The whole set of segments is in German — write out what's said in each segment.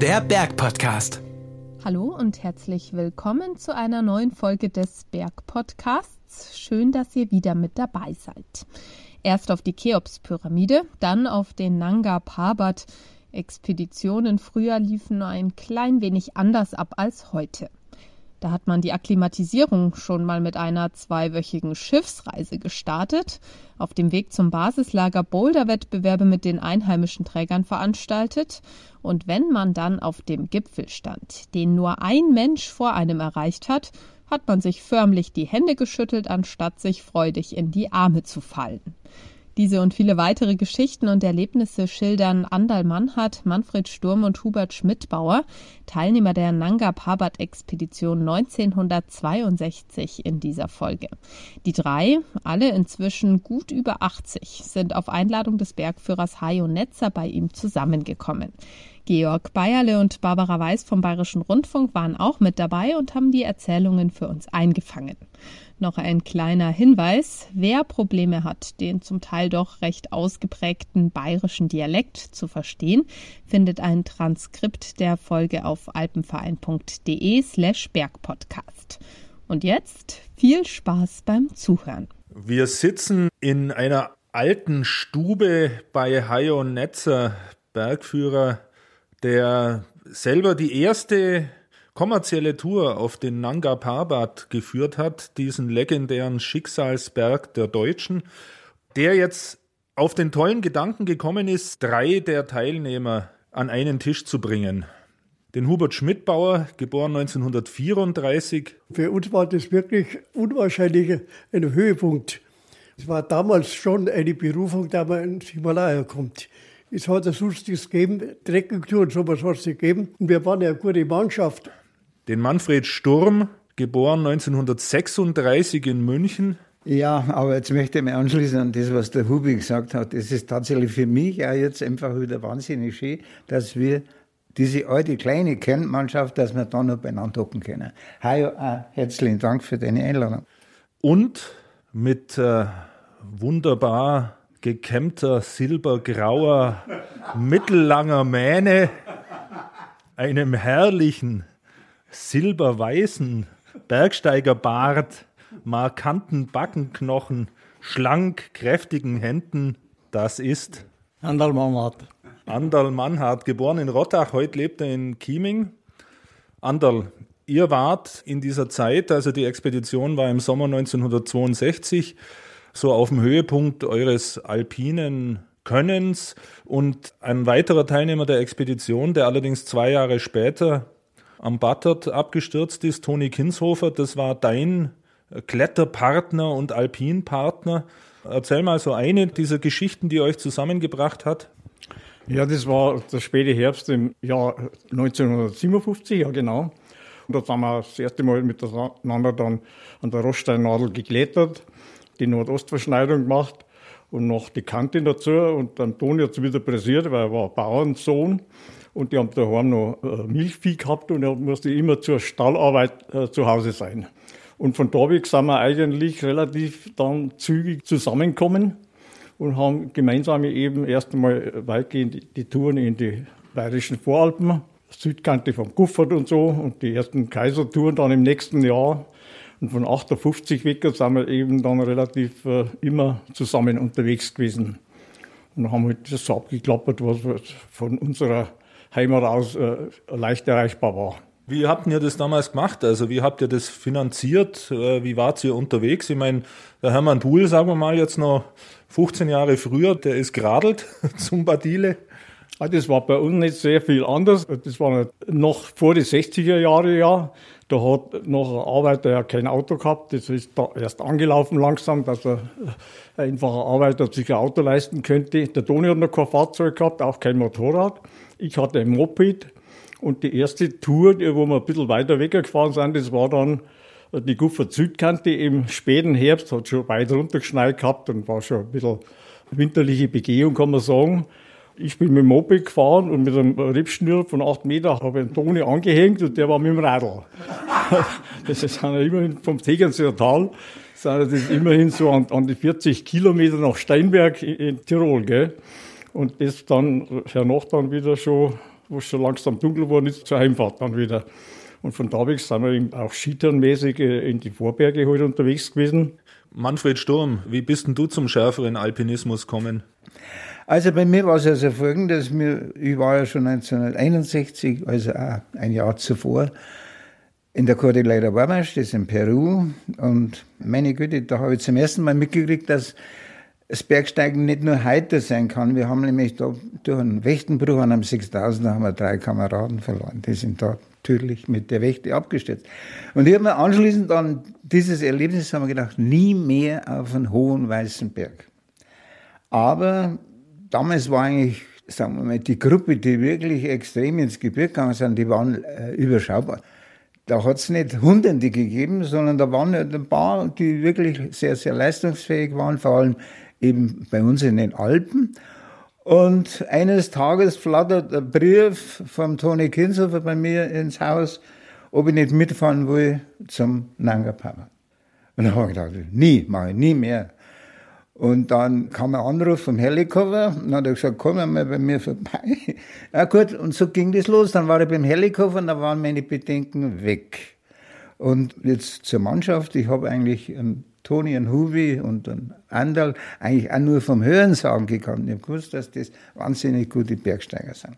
Der Bergpodcast. Hallo und herzlich willkommen zu einer neuen Folge des Bergpodcasts. Schön, dass ihr wieder mit dabei seid. Erst auf die Cheops-Pyramide, dann auf den Nanga Parbat. Expeditionen früher liefen nur ein klein wenig anders ab als heute. Da hat man die Akklimatisierung schon mal mit einer zweiwöchigen Schiffsreise gestartet, auf dem Weg zum Basislager Boulderwettbewerbe mit den einheimischen Trägern veranstaltet und wenn man dann auf dem Gipfel stand, den nur ein Mensch vor einem erreicht hat, hat man sich förmlich die Hände geschüttelt, anstatt sich freudig in die Arme zu fallen. Diese und viele weitere Geschichten und Erlebnisse schildern Andal Mannhardt, Manfred Sturm und Hubert Schmidbauer, Teilnehmer der Nanga Parbat Expedition 1962 in dieser Folge. Die drei, alle inzwischen gut über 80, sind auf Einladung des Bergführers Hajo Netzer bei ihm zusammengekommen. Georg Bayerle und Barbara Weiß vom Bayerischen Rundfunk waren auch mit dabei und haben die Erzählungen für uns eingefangen. Noch ein kleiner Hinweis. Wer Probleme hat, den zum Teil doch recht ausgeprägten bayerischen Dialekt zu verstehen, findet ein Transkript der Folge auf alpenverein.de slash bergpodcast. Und jetzt viel Spaß beim Zuhören. Wir sitzen in einer alten Stube bei Hayo Netzer, Bergführer, der selber die erste kommerzielle Tour auf den Nanga Parbat geführt hat, diesen legendären Schicksalsberg der Deutschen, der jetzt auf den tollen Gedanken gekommen ist, drei der Teilnehmer an einen Tisch zu bringen. Den Hubert Schmidbauer, geboren 1934. Für uns war das wirklich unwahrscheinlich ein Höhepunkt. Es war damals schon eine Berufung, da man ins Himalaya kommt. Es hat sonst nichts gegeben, Trekkingtouren, sowas hat es nicht gegeben. Und wir waren ja eine gute Mannschaft den Manfred Sturm, geboren 1936 in München. Ja, aber jetzt möchte ich mich anschließen an das, was der Hubi gesagt hat. Es ist tatsächlich für mich auch jetzt einfach wieder wahnsinnig schön, dass wir diese alte kleine Kernmannschaft, dass wir da noch beieinander hocken können. Hi, äh, herzlichen Dank für deine Einladung. Und mit äh, wunderbar gekämmter, silbergrauer, mittellanger Mähne, einem herrlichen silberweißen Bergsteigerbart, markanten Backenknochen, schlank, kräftigen Händen. Das ist Andal Mannhardt. Andal Mannhardt, geboren in Rottach, heute lebt er in Chieming. Andal, ihr wart in dieser Zeit, also die Expedition war im Sommer 1962, so auf dem Höhepunkt eures alpinen Könnens und ein weiterer Teilnehmer der Expedition, der allerdings zwei Jahre später am Battert abgestürzt ist, Toni Kinshofer, das war dein Kletterpartner und Alpinpartner. Erzähl mal so eine dieser Geschichten, die euch zusammengebracht hat. Ja, das war der späte Herbst im Jahr 1957, ja genau. Und da sind wir das erste Mal miteinander dann an der Roststeinnadel geklettert, die Nordostverschneidung gemacht und noch die Kante dazu. Und dann Toni hat es wieder pressiert, weil er war Bauernsohn. Und die haben daheim noch äh, Milchvieh gehabt und er musste immer zur Stallarbeit äh, zu Hause sein. Und von da weg sind wir eigentlich relativ dann zügig zusammengekommen und haben gemeinsam eben erst einmal weitgehend die Touren in die bayerischen Voralpen, Südkante vom Guffert und so und die ersten Kaisertouren dann im nächsten Jahr. Und von 58 weg sind wir eben dann relativ äh, immer zusammen unterwegs gewesen. Und haben halt das so abgeklappert, was von unserer Heimat aus äh, leicht erreichbar war. Wie habt ihr das damals gemacht? Also wie habt ihr das finanziert? Äh, wie wart ihr unterwegs? Ich meine, der Hermann Pool, sagen wir mal jetzt noch 15 Jahre früher, der ist geradelt zum Badile. Ah, das war bei uns nicht sehr viel anders. Das war noch vor die 60er Jahre, ja. Da hat noch ein Arbeiter ja kein Auto gehabt. Das ist da erst angelaufen langsam, dass er ein einfacher Arbeiter sich ein Auto leisten könnte. Der Toni hat noch kein Fahrzeug gehabt, auch kein Motorrad. Ich hatte ein Moped und die erste Tour, wo wir ein bisschen weiter weggefahren sind, das war dann die Guffert Südkante im späten Herbst, hat schon weit runtergeschneit gehabt und war schon ein bisschen winterliche Begehung, kann man sagen. Ich bin mit dem Moped gefahren und mit einem Rippschnür von acht Meter habe ich einen Toni angehängt und der war mit dem Radl. das ist immerhin vom Tegernseer Tal sind das immerhin so an, an die 40 Kilometer nach Steinberg in, in Tirol, gell? Und das dann hernach dann wieder schon, wo es schon langsam dunkel geworden ist, zur Heimfahrt dann wieder. Und von da weg sind wir auch skitourenmäßig äh, in die Vorberge heute halt unterwegs gewesen. Manfred Sturm, wie bist denn du zum schärferen Alpinismus gekommen? Also bei mir war es also folgendes, ich war ja schon 1961, also auch ein Jahr zuvor, in der Cordillera Guamache, das ist in Peru. Und meine Güte, da habe ich zum ersten Mal mitgekriegt, dass das Bergsteigen nicht nur heiter sein kann. Wir haben nämlich da durch einen Wächtenbruch an einem 6000 haben wir drei Kameraden verloren. Die sind da tödlich mit der Wächte abgestürzt. Und ich habe mir anschließend an dieses Erlebnis haben wir gedacht, nie mehr auf einen hohen weißen Berg. Aber damals war eigentlich, sagen wir mal, die Gruppe, die wirklich extrem ins Gebirge gegangen sind, die waren äh, überschaubar. Da hat es nicht Hunderte gegeben, sondern da waren ein paar, die wirklich sehr, sehr leistungsfähig waren, vor allem eben bei uns in den Alpen. Und eines Tages flattert ein Brief vom Toni Kinshofer bei mir ins Haus, ob ich nicht mitfahren will zum Nanga Park. Und dann habe ich gedacht, nie, mache ich nie mehr. Und dann kam ein Anruf vom Helikopter und dann hat er gesagt, komm mal bei mir vorbei. Ja gut, und so ging das los. Dann war ich beim Helikopter und da waren meine Bedenken weg. Und jetzt zur Mannschaft. Ich habe eigentlich einen Toni, einen Hubi und einen Andal eigentlich auch nur vom Hörensagen gekannt. Ich habe gewusst, dass das wahnsinnig gute Bergsteiger sind.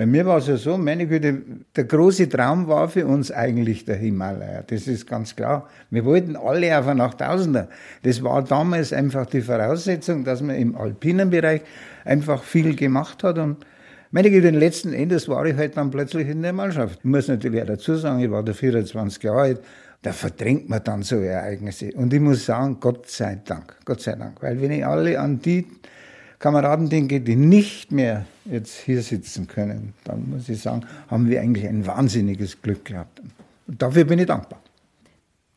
Bei mir war es ja so, meine Güte, der große Traum war für uns eigentlich der Himalaya. Das ist ganz klar. Wir wollten alle auf einen 8000er. Das war damals einfach die Voraussetzung, dass man im alpinen Bereich einfach viel gemacht hat und meine Güte, letzten Endes war ich halt dann plötzlich in der Mannschaft. Ich muss natürlich auch dazu sagen, ich war da 24 Jahre alt. Da verdrängt man dann so Ereignisse. Und ich muss sagen, Gott sei Dank, Gott sei Dank. Weil wenn ich alle an die Kameraden denke, die nicht mehr jetzt hier sitzen können, dann muss ich sagen, haben wir eigentlich ein wahnsinniges Glück gehabt. Und dafür bin ich dankbar.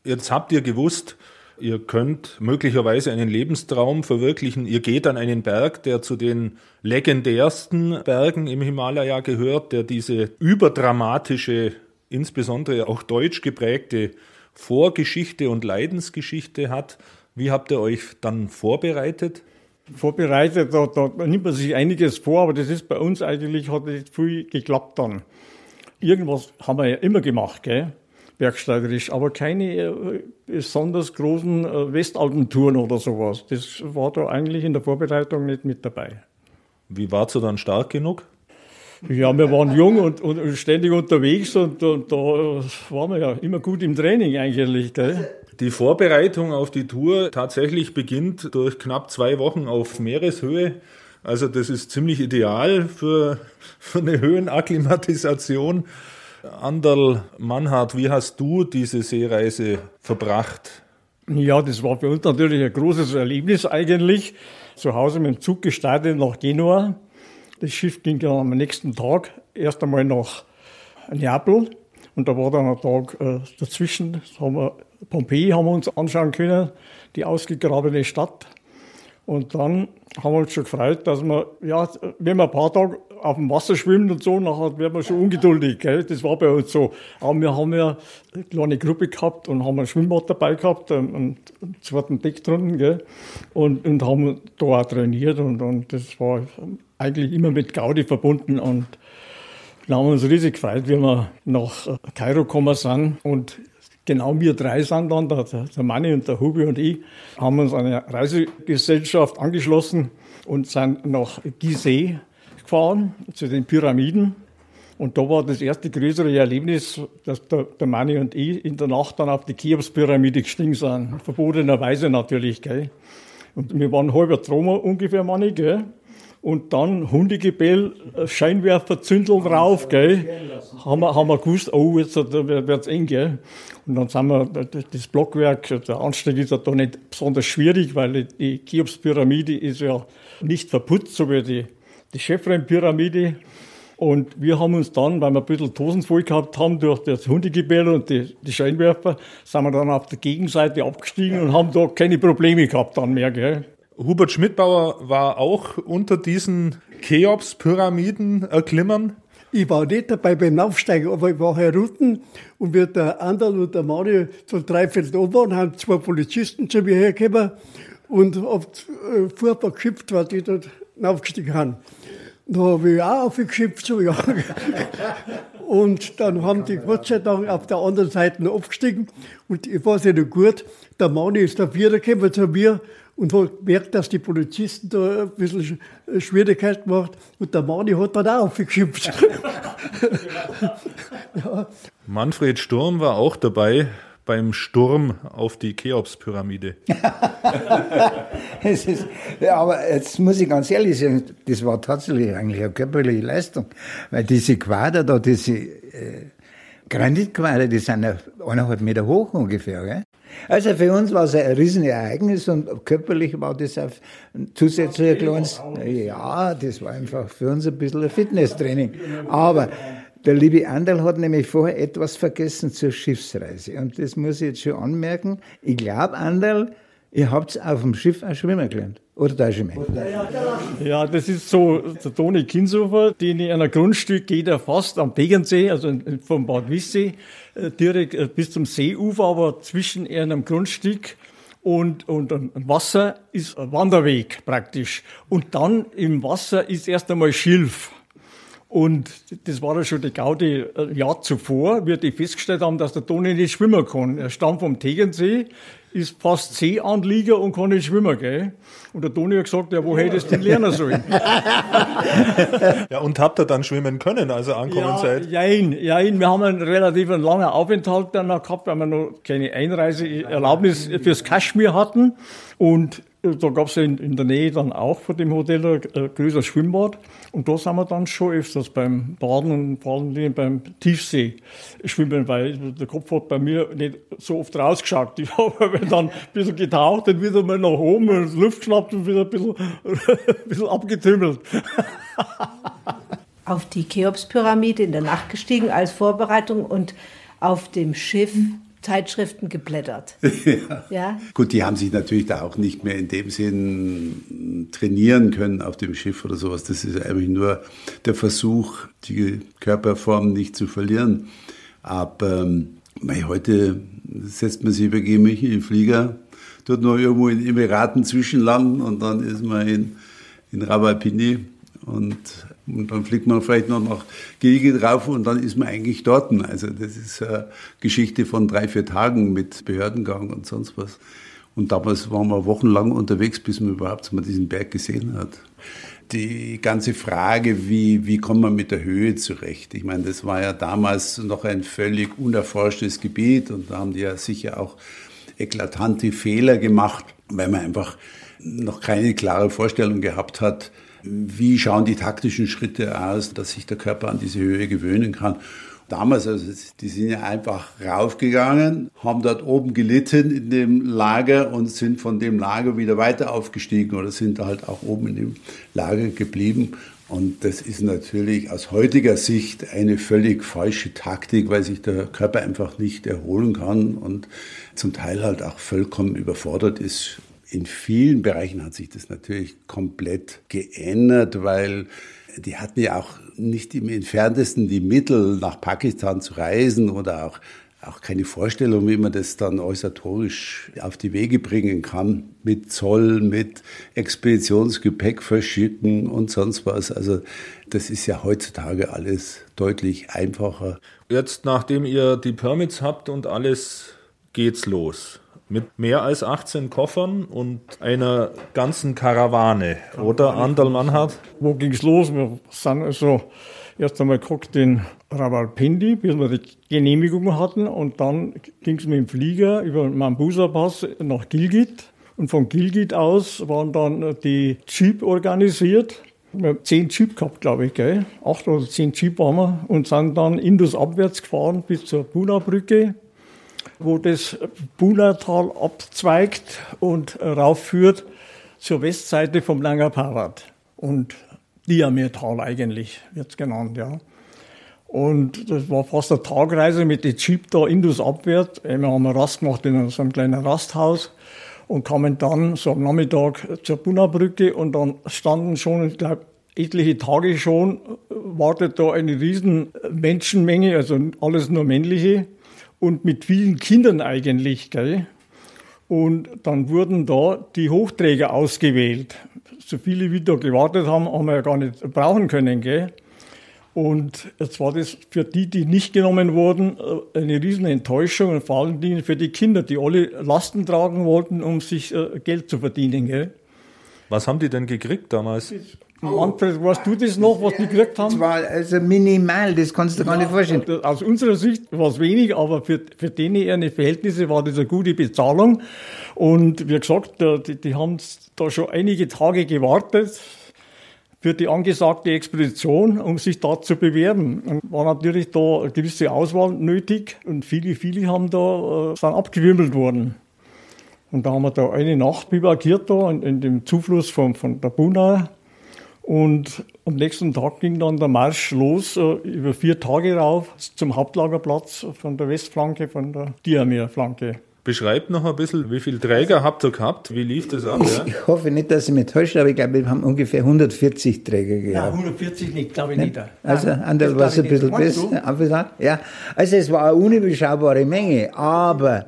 Jetzt habt ihr gewusst, ihr könnt möglicherweise einen Lebenstraum verwirklichen. Ihr geht an einen Berg, der zu den legendärsten Bergen im Himalaya gehört, der diese überdramatische, insbesondere auch deutsch geprägte Vorgeschichte und Leidensgeschichte hat. Wie habt ihr euch dann vorbereitet? Vorbereitet, da, da nimmt man sich einiges vor, aber das ist bei uns eigentlich, hat nicht viel geklappt dann. Irgendwas haben wir ja immer gemacht, gell? bergsteigerisch, aber keine äh, besonders großen äh, Westalpentouren oder sowas. Das war da eigentlich in der Vorbereitung nicht mit dabei. Wie warst du dann stark genug? Ja, wir waren jung und, und ständig unterwegs und, und, da waren wir ja immer gut im Training eigentlich. Gell? Die Vorbereitung auf die Tour tatsächlich beginnt durch knapp zwei Wochen auf Meereshöhe. Also das ist ziemlich ideal für, für eine Höhenakklimatisation. Anderl Mannhardt, wie hast du diese Seereise verbracht? Ja, das war für uns natürlich ein großes Erlebnis eigentlich. Zu Hause mit dem Zug gestartet nach Genua. Das Schiff ging dann am nächsten Tag erst einmal nach Neapel und da war dann ein Tag äh, dazwischen. haben wir, Pompeji haben wir uns anschauen können, die ausgegrabene Stadt. Und dann haben wir uns schon gefreut, dass wir, ja, wenn wir ein paar Tage auf dem Wasser schwimmen und so, nachher werden wir schon ungeduldig, gell? Das war bei uns so. Aber wir haben ja eine kleine Gruppe gehabt und haben ein Schwimmbad dabei gehabt, einen, einen zweiten Deck drunten, gell? Und, und haben da auch trainiert und, und das war eigentlich immer mit Gaudi verbunden und wir haben uns riesig gefreut, wie wir nach Kairo gekommen sind. Und genau wir drei sind dann, der, der Manni und der Hubi und ich, haben uns einer Reisegesellschaft angeschlossen und sind nach Gizeh gefahren, zu den Pyramiden. Und da war das erste größere Erlebnis, dass der, der Manni und ich in der Nacht dann auf die Cheops-Pyramide gestiegen sind. Verbotenerweise natürlich, gell. Und wir waren halber Troma ungefähr, Manni, gell und dann Hundegebell, Scheinwerfer, Zündel drauf, gell. Haben wir, haben wir gewusst, oh, jetzt wird's eng, gell. Und dann sind wir, das Blockwerk, der Anstieg ist ja da nicht besonders schwierig, weil die Cheops-Pyramide ist ja nicht verputzt, so wie die, die Chefrein-Pyramide. Und wir haben uns dann, weil wir ein bisschen Tosen voll gehabt haben durch das Hundegebell und die, die Scheinwerfer, sind wir dann auf der Gegenseite abgestiegen und haben da keine Probleme gehabt dann mehr, gell. Hubert Schmidbauer war auch unter diesen Cheops-Pyramiden erklimmern. Ich war nicht dabei beim Aufsteigen, aber ich war herunten und wir der Anderl und der Mario so dreiviertel oben waren, haben zwei Polizisten zu mir hergekommen und hab äh, furchtbar geschimpft, was die dort aufgestiegen haben. Da habe ich auch aufgeschimpft, so ja. Und dann haben die Gott sei Dank auf der anderen Seite aufgestiegen. Und ich weiß nicht gut, der Mann ist da wiedergekommen zu mir und hat gemerkt, dass die Polizisten da ein bisschen Schwierigkeiten gemacht Und der Mani hat dann auch aufgeschimpft. ja. Manfred Sturm war auch dabei beim Sturm auf die Cheops-Pyramide. ja, aber jetzt muss ich ganz ehrlich sagen, das war tatsächlich eigentlich eine körperliche Leistung, weil diese Quader da, diese äh, Granitquader, die sind ja eineinhalb Meter hoch ungefähr. Gell? Also für uns war es ein Riesenereignis und körperlich war das auch ein zusätzlicher kleines, ja, das war einfach für uns ein bisschen ein Fitnesstraining. Aber der liebe Anderl hat nämlich vorher etwas vergessen zur Schiffsreise. Und das muss ich jetzt schon anmerken. Ich glaube, Anderl, ihr habt auf dem Schiff auch schwimmen gelernt. Oder da schon Ja, das ist so der Toni Kinshofer, den ich an ein Grundstück geht er fast am Tegernsee, also vom Bad Wissee, äh, direkt äh, bis zum Seeufer, aber zwischen einem Grundstück und, und Wasser ist ein Wanderweg praktisch. Und dann im Wasser ist erst einmal Schilf. Und das war ja schon die Gaudi ein äh, Jahr zuvor, wie die festgestellt haben, dass der Toni nicht schwimmen kann. Er stammt vom Tegernsee, ist fast Seeanlieger und kann nicht schwimmen, gell? Und der Toni hat gesagt, ja, wo hätte es denn lernen sollen? ja, und habt ihr dann schwimmen können, also ankommen ja, seid? Jein, jein. Wir haben einen relativ langen Aufenthalt dann noch gehabt, weil wir noch keine Einreiseerlaubnis fürs Kaschmir hatten. Und da gab es in, in, der Nähe dann auch von dem Hotel ein, ein größeres Schwimmbad. Und da sind wir dann schon öfters beim Baden und vor allem beim Tiefsee schwimmen, weil der Kopf hat bei mir nicht so oft rausgeschaut. Ich habe dann ein bisschen getaucht und wieder mal nach oben und Luft geschnappt und wieder ein bisschen, ein bisschen abgetümmelt. Auf die Cheops-Pyramide in der Nacht gestiegen als Vorbereitung und auf dem Schiff Zeitschriften geblättert. ja. ja. Gut, die haben sich natürlich da auch nicht mehr in dem Sinn trainieren können auf dem Schiff oder sowas. Das ist eigentlich nur der Versuch, die Körperform nicht zu verlieren. Aber ähm, heute setzt man sich bei mich in den Flieger, dort noch irgendwo in Emiraten zwischenlanden und dann ist man in, in Rawalpindi und und dann fliegt man vielleicht noch nach Gilgit drauf und dann ist man eigentlich dort. Also das ist eine Geschichte von drei, vier Tagen mit Behördengang und sonst was. Und damals waren wir wochenlang unterwegs, bis man überhaupt mal diesen Berg gesehen hat. Die ganze Frage, wie, wie kommt man mit der Höhe zurecht? Ich meine, das war ja damals noch ein völlig unerforschtes Gebiet und da haben die ja sicher auch eklatante Fehler gemacht, weil man einfach noch keine klare Vorstellung gehabt hat, wie schauen die taktischen Schritte aus, dass sich der Körper an diese Höhe gewöhnen kann. Damals, also die sind ja einfach raufgegangen, haben dort oben gelitten in dem Lager und sind von dem Lager wieder weiter aufgestiegen oder sind halt auch oben in dem Lager geblieben. Und das ist natürlich aus heutiger Sicht eine völlig falsche Taktik, weil sich der Körper einfach nicht erholen kann und zum Teil halt auch vollkommen überfordert ist in vielen Bereichen hat sich das natürlich komplett geändert, weil die hatten ja auch nicht im entferntesten die Mittel, nach Pakistan zu reisen oder auch, auch keine Vorstellung, wie man das dann organisatorisch auf die Wege bringen kann, mit Zoll, mit Expeditionsgepäck verschicken und sonst was. Also das ist ja heutzutage alles deutlich einfacher. Jetzt, nachdem ihr die Permits habt und alles, geht's los mit mehr als 18 Koffern und einer ganzen Karawane, oder Anderl Mannhardt? Wo ging's los? Wir sind also erst einmal geguckt in Rawalpindi, bis wir die Genehmigung hatten und dann ging es mit dem Flieger über den Mambusa-Pass nach Gilgit und von Gilgit aus waren dann die Jeep organisiert. Wir haben zehn Jeep gehabt, glaube ich, gell? Acht oder zehn Jeep waren wir und sind dann Indus abwärts gefahren bis zur Buna-Brücke wo das Bunatal abzweigt und raufführt zur Westseite vom Langer Parat. Und Diametal eigentlich wird es genannt, ja. Und das war fast eine Tagreise mit dem Jeep da Indus abwärts. Wir haben eine Rast gemacht in so einem kleinen Rasthaus und kamen dann so am Nachmittag zur Buna-Brücke und dann standen schon, ich glaube, etliche Tage schon wartet da eine riesen Menschenmenge, also alles nur männliche und mit vielen Kindern eigentlich. Gell? Und dann wurden da die Hochträger ausgewählt. So viele wie da gewartet haben, haben wir ja gar nicht brauchen können. Gell? Und jetzt war das für die, die nicht genommen wurden, eine riesen Enttäuschung und vor allen Dingen für die Kinder, die alle Lasten tragen wollten, um sich äh, Geld zu verdienen. Gell? Was haben die denn gekriegt damals? Manfred, weißt du das noch, was die gekriegt haben? Das war also minimal, das kannst du dir gar nicht vorstellen. Aus unserer Sicht war es wenig, aber für, für denen Verhältnisse war das eine gute Bezahlung. Und wie gesagt, die, die haben da schon einige Tage gewartet für die angesagte Expedition, um sich da zu bewerben. Und war natürlich da eine gewisse Auswahl nötig und viele, viele haben da, äh, sind abgewimmelt worden. Und da haben wir da eine Nacht bivakiert da in, in dem Zufluss von, von der Buna. Und am nächsten Tag ging dann der Marsch los, äh, über vier Tage rauf, zum Hauptlagerplatz von der Westflanke, von der Diameerflanke. Beschreibt noch ein bisschen, wie viele Träger habt ihr gehabt? Wie lief das ab? Ja? Ich hoffe nicht, dass ich mich täusche, aber ich glaube, wir haben ungefähr 140 Träger gehabt. Ja, 140 nicht, glaube ich nicht. Also, Anderl war es ein bisschen besser. Ja, also es war eine unüberschaubare Menge, aber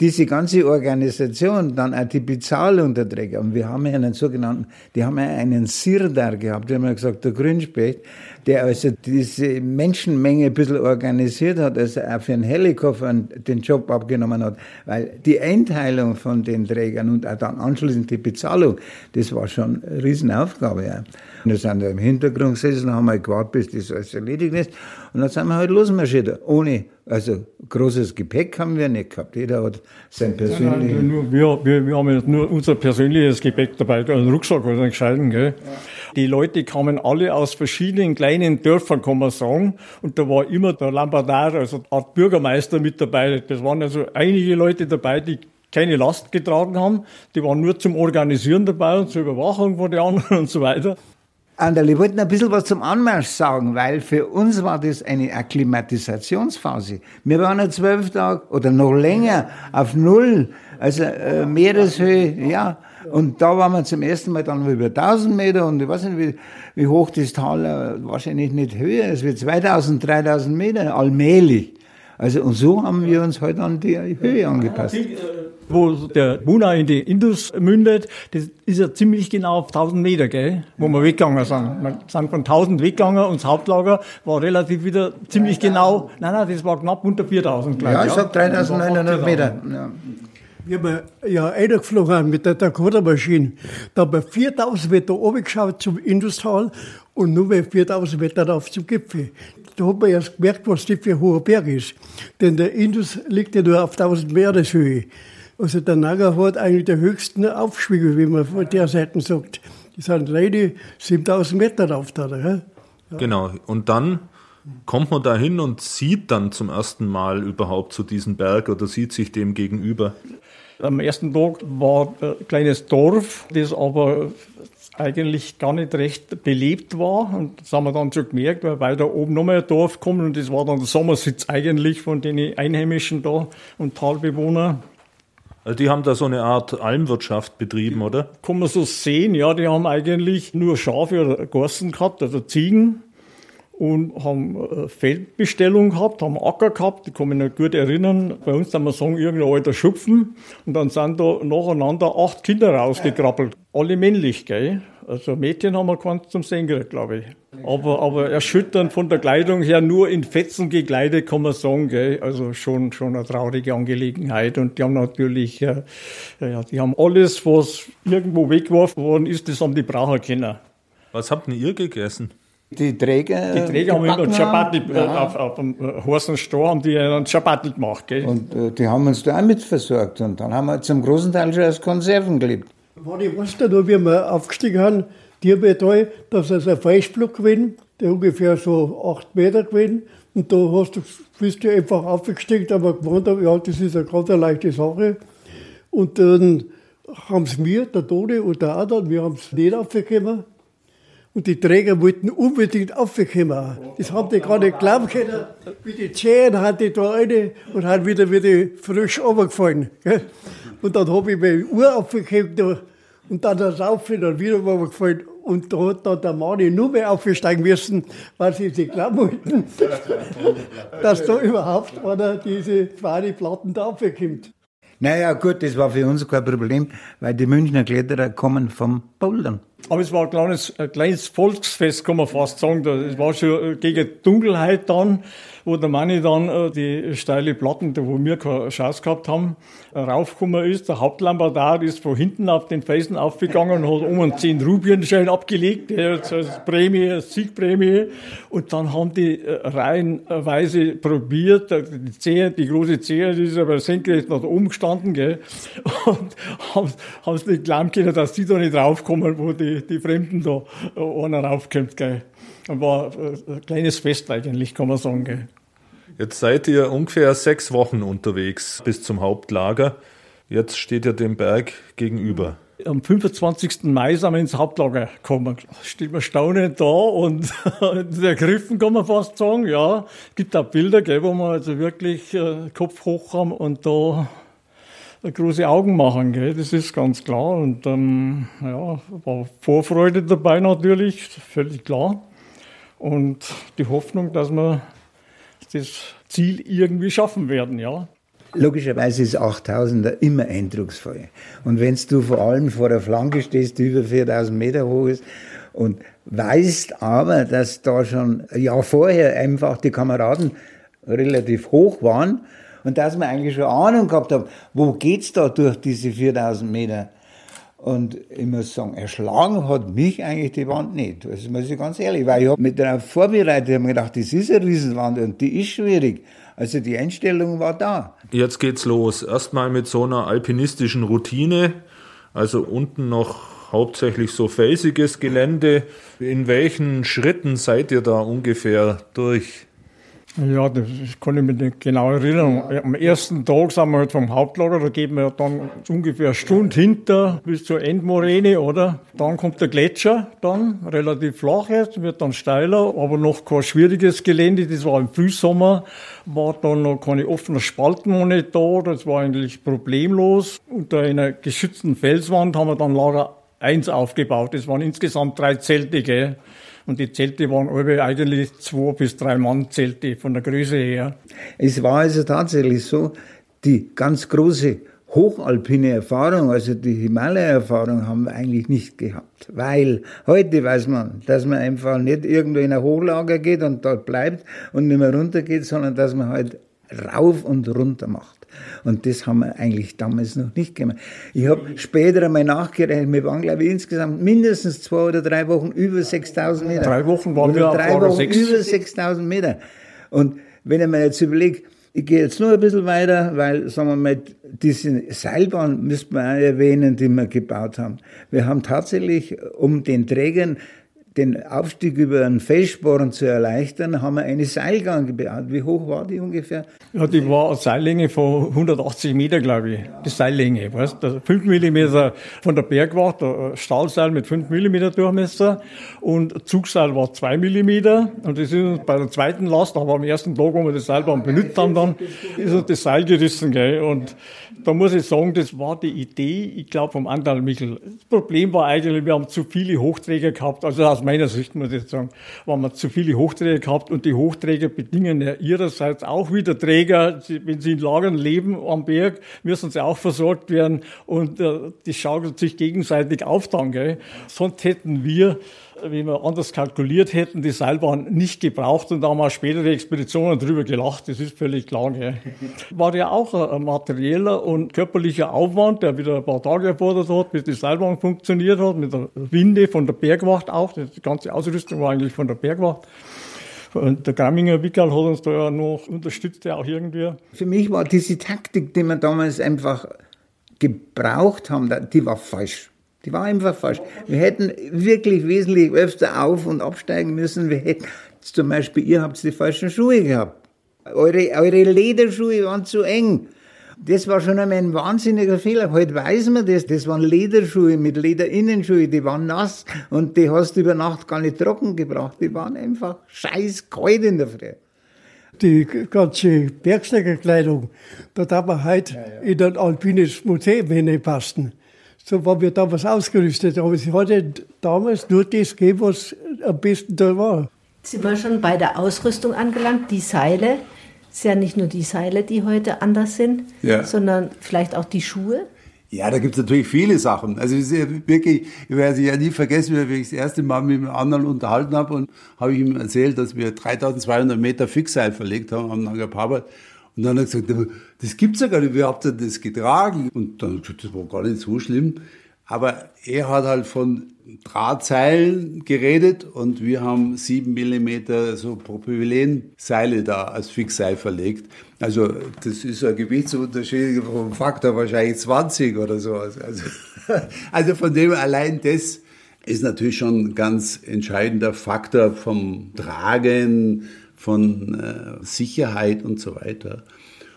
diese ganze Organisation, dann auch die Bezahlung der Träger. Und wir haben ja einen sogenannten, die haben ja einen Sirdar gehabt, wir haben ja gesagt, der Grünspecht, der also diese Menschenmenge ein bisschen organisiert hat, also auch für einen Helikopter den Job abgenommen hat, weil die Einteilung von den Trägern und auch dann anschließend die Bezahlung, das war schon eine Riesenaufgabe. Ja. Und wir sind da im Hintergrund gesessen, haben wir gewartet, bis das alles erledigt ist. Und dann sind wir halt losmarschiert, ohne, also großes Gepäck haben wir nicht gehabt. Jeder hat sein persönliches. Ja, wir, wir, wir haben nur unser persönliches Gepäck dabei, einen Rucksack oder einen gescheiten, gell. Ja. Die Leute kamen alle aus verschiedenen kleinen Dörfern, kann man sagen. Und da war immer der Lambadar, also Art Bürgermeister mit dabei. Das waren also einige Leute dabei, die keine Last getragen haben. Die waren nur zum Organisieren dabei und zur Überwachung von den anderen und so weiter. Anderl, ich wollte ein bisschen was zum Anmarsch sagen, weil für uns war das eine Akklimatisationsphase. Wir waren ja zwölf Tage oder noch länger auf Null, also äh, Meereshöhe, ja. Und da waren wir zum ersten Mal dann über 1000 Meter und ich weiß nicht, wie, wie hoch das Tal, äh, wahrscheinlich nicht höher, es wird 2000, 3000 Meter, allmählich. Also, und so haben wir uns halt an die Höhe angepasst. Wo der Buna in die Indus mündet, das ist ja ziemlich genau auf 1000 Meter, gell, wo wir weggegangen sind. Wir sind von 1000 weggegangen und das Hauptlager war relativ wieder ziemlich genau, nein, nein, das war knapp unter 4000, glaube ich. Ja, ich sag 3900 Meter. Ja. Wir haben ja eingeflogen mit der Dakota-Maschine. Da haben wir 4000 Meter oben geschaut zum Industal und nur mehr 4000 Meter rauf zum Gipfel. Da hat man erst gemerkt, was das für ein hoher Berg ist. Denn der Indus liegt ja nur auf 1000 Meereshöhe. Also der Naga hat eigentlich den höchsten Aufschwung, wie man von der Seite sagt. Die sind reine 7000 Meter rauf da. Ja? Genau. Und dann kommt man da hin und sieht dann zum ersten Mal überhaupt zu so diesem Berg oder sieht sich dem gegenüber? Am ersten Tag war ein kleines Dorf, das aber eigentlich gar nicht recht belebt war. Und das haben wir dann schon gemerkt, weil weiter oben nochmal ein Dorf kommt und das war dann der Sommersitz eigentlich von den Einheimischen da und Talbewohner. Also die haben da so eine Art Almwirtschaft betrieben, oder? Kann man so sehen, ja, die haben eigentlich nur Schafe oder Gorsen gehabt, also Ziegen und haben äh, Feldbestellung gehabt, haben Acker gehabt, die kann mich noch gut erinnern. Bei uns kann man sagen, irgendein alter Schupfen. Und dann sind da nacheinander acht Kinder rausgekrabbelt. Alle männlich, gell? Also Mädchen haben wir keins zum Sehen gekriegt, glaube ich. Aber, aber erschütternd von der Kleidung her, nur in Fetzen gekleidet, kann man sagen, gell? Also schon, schon eine traurige Angelegenheit. Und die haben natürlich, äh, ja, die haben alles, was irgendwo weggeworfen worden ist, das haben die brauchen können. Was habt denn ihr gegessen? Die Träger. Die Träger haben immer Chapati, äh, ja. auf, auf dem heißen Stroh haben die einen Chapati gemacht, gell? Und äh, die haben uns da auch mit versorgt. Und dann haben wir zum großen Teil schon aus Konserven gelebt. War die was da, wie wir aufgestiegen haben, die da, dass es ein Fleischblock gewesen, der ungefähr so acht Meter gewesen. Und da hast du, bist du einfach aufgestiegen, aber gewohnt, ja, das ist eine ganz leichte Sache. Und dann haben sie mir, der Tode und der Adam, wir haben es nicht aufgekommen. Und die Träger wollten unbedingt aufkommen. Das haben die gar nicht glauben können. Mit den Zehen hat die da eine und hat wieder, wieder frisch runtergefallen. Und dann habe ich meine Uhr aufgekommen und dann das Saufen dann wieder runtergefallen. Und da hat dann der Mani nur mehr aufsteigen müssen, weil sie sich glauben wollten, dass da überhaupt einer diese zwei Platten da aufkommt. Naja, gut, das war für uns kein Problem, weil die Münchner Kletterer kommen vom Bouldern. Aber es war ein kleines, ein kleines Volksfest, kann man fast sagen. Es war schon gegen Dunkelheit dann, wo der Manni dann äh, die steile Platten, wo wir keine Chance gehabt haben, raufgekommen ist. Der Hauptlampadar ist von hinten auf den Felsen aufgegangen und hat um einen 10 Rupienschein abgelegt, als Prämie, als Siegprämie. Und dann haben die äh, reihenweise probiert, die Zehe, die große Zehe, die ist aber senkrecht nach oben gestanden, gell, und haben es nicht glauben können, dass die da nicht raufkommen, wo die, die Fremden da äh, einer raufkommt, gell. War ein kleines Fest eigentlich, kann man sagen, gell. Jetzt seid ihr ungefähr sechs Wochen unterwegs bis zum Hauptlager. Jetzt steht ihr dem Berg gegenüber. Am 25. Mai sind wir ins Hauptlager gekommen. Steht man staunend da und ergriffen, kann man fast sagen. Ja, gibt auch Bilder, gell, wo wir also wirklich äh, Kopf hoch haben und da große Augen machen, gell? das ist ganz klar. Und ähm, ja, war Vorfreude dabei natürlich, völlig klar. Und die Hoffnung, dass wir das Ziel irgendwie schaffen werden, ja. Logischerweise ist 8000er immer eindrucksvoll. Und wenn du vor allem vor der Flanke stehst, die über 4000 Meter hoch ist, und weißt aber, dass da schon ein Jahr vorher einfach die Kameraden relativ hoch waren und dass man eigentlich schon Ahnung gehabt hat, wo geht's da durch diese 4000 Meter, und ich muss sagen, erschlagen hat mich eigentlich die Wand nicht. Das muss ich ganz ehrlich, weil ich habe mit der Vorbereitung gedacht, das ist eine Riesenwand und die ist schwierig. Also die Einstellung war da. Jetzt geht's los. Erstmal mit so einer alpinistischen Routine. Also unten noch hauptsächlich so felsiges Gelände. In welchen Schritten seid ihr da ungefähr durch? Ja, das kann ich mich nicht genau erinnern. Am ersten Tag sind wir halt vom Hauptlager, da gehen wir dann ungefähr eine Stunde hinter bis zur Endmoräne, oder? Dann kommt der Gletscher, dann relativ flach jetzt, wird dann steiler, aber noch kein schwieriges Gelände. Das war im Frühsommer, war dann noch keine offenen Spalten noch nicht da, das war eigentlich problemlos. Unter einer geschützten Felswand haben wir dann Lager 1 aufgebaut. Das waren insgesamt drei Zelte, gell? Und die Zelte waren alle eigentlich zwei bis drei Mann Zelte von der Größe her. Es war also tatsächlich so, die ganz große hochalpine Erfahrung, also die Himalaya-Erfahrung haben wir eigentlich nicht gehabt. Weil heute weiß man, dass man einfach nicht irgendwo in ein Hochlager geht und dort bleibt und nicht mehr runter geht, sondern dass man halt rauf und runter macht. Und das haben wir eigentlich damals noch nicht gemacht. Ich habe später einmal nachgerechnet, wir waren, glaube ich, insgesamt mindestens zwei oder drei Wochen über 6000 Meter. Drei Wochen waren oder wir drei auf Wochen sechs. über 6000 Meter. Und wenn ich mir jetzt überlege, ich gehe jetzt nur ein bisschen weiter, weil, sagen wir mal, diese Seilbahn müsste man auch erwähnen, die wir gebaut haben. Wir haben tatsächlich, um den Trägern den Aufstieg über einen Felssporn zu erleichtern, haben wir eine Seilgang gebaut. Wie hoch war die ungefähr? Ja, die war eine Seillänge von 180 Meter, glaube ich. Die Seillänge, weißt du? 5 Millimeter von der Bergwacht, ein Stahlseil mit 5 Millimeter Durchmesser und Zugseil war 2 Millimeter. Und das ist uns bei der zweiten Last, aber am ersten Tag, wo wir das Seilbahn benutzt haben, dann ist uns das Seil gerissen, gell? Und da muss ich sagen, das war die Idee, ich glaube, vom Andal Michel. Das Problem war eigentlich, wir haben zu viele Hochträger gehabt, also aus meiner Sicht muss ich sagen, haben wir zu viele Hochträger gehabt und die Hochträger bedingen ja ihrerseits auch wieder Träger, wenn sie in Lagern leben am Berg, müssen sie auch versorgt werden und äh, die schaukelt sich gegenseitig auf dann, gell. Sonst hätten wir wenn wir anders kalkuliert hätten, die Seilbahn nicht gebraucht und da haben auch spätere Expeditionen drüber gelacht, das ist völlig klar. Gell. War ja auch ein materieller und körperlicher Aufwand, der wieder ein paar Tage erfordert hat, bis die Seilbahn funktioniert hat, mit der Winde von der Bergwacht auch, die ganze Ausrüstung war eigentlich von der Bergwacht. Und der Gramminger Wickel hat uns da ja noch unterstützt, ja auch irgendwie. Für mich war diese Taktik, die wir damals einfach gebraucht haben, die war falsch. Die war einfach falsch. Wir hätten wirklich wesentlich öfter auf- und absteigen müssen. Wir hätten, zum Beispiel, ihr habt die falschen Schuhe gehabt. Eure, eure Lederschuhe waren zu eng. Das war schon einmal ein wahnsinniger Fehler. Heute weiß man das. Das waren Lederschuhe mit Lederinnenschuhe, die waren nass und die hast du über Nacht gar nicht trocken gebracht. Die waren einfach scheiß kalt in der Früh. Die ganze Bergsteigerkleidung, da darf man heute ja, ja. in ein alpines Museum passen So waren wir damals ausgerüstet. Aber sie hatte damals nur das gegeben, was am besten da war. Sind wir schon bei der Ausrüstung angelangt? Die Seile, es sind ja nicht nur die Seile, die heute anders sind, Ja. sondern vielleicht auch die Schuhe. Ja, da gibt's natürlich viele Sachen. Also es ist ja wirklich, ich werde es ja nie vergessen, wie ich das erste Mal mit einem anderen unterhalten habe und habe ich ihm erzählt, dass wir 3200 Meter Fixseil verlegt haben am Nanga Parbat. Und dann hat er gesagt, das gibt's ja gar nicht, wie habt ihr das getragen? Und dann hat er gesagt, das war gar nicht so schlimm. Aber er hat halt von Drahtseilen geredet und wir haben sieben Millimeter so Propylenseile da als Fixseil verlegt. Also das ist ein Gewichtsunterschied vom Faktor wahrscheinlich 20 oder so. Also, also von dem allein das ist natürlich schon ein ganz entscheidender Faktor vom Tragen, von äh, Sicherheit und so weiter.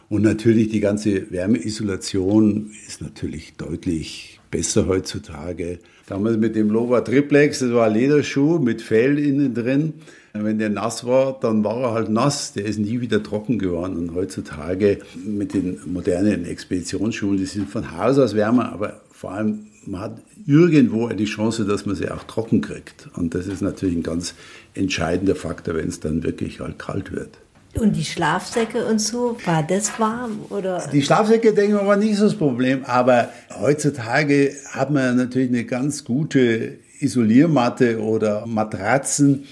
Und natürlich die ganze Wärmeisolation ist natürlich deutlich besser heutzutage. Damals mit dem Lova Triplex, das war ein Lederschuh mit Fell innen drin. Wenn der nass war, dann war er halt nass. Der ist nie wieder trocken geworden. Und heutzutage mit den modernen Expeditionsschuhen, die sind von Haus aus wärmer, aber vor allem man hat irgendwo die Chance, dass man sie auch trocken kriegt. Und das ist natürlich ein ganz entscheidender Faktor, wenn es dann wirklich halt kalt wird. Und die Schlafsäcke und so, war das warm? Oder? Die Schlafsäcke, denke ich mal, war nicht so das Problem. Aber heutzutage hat man natürlich eine ganz gute Isoliermatte oder Matratzen.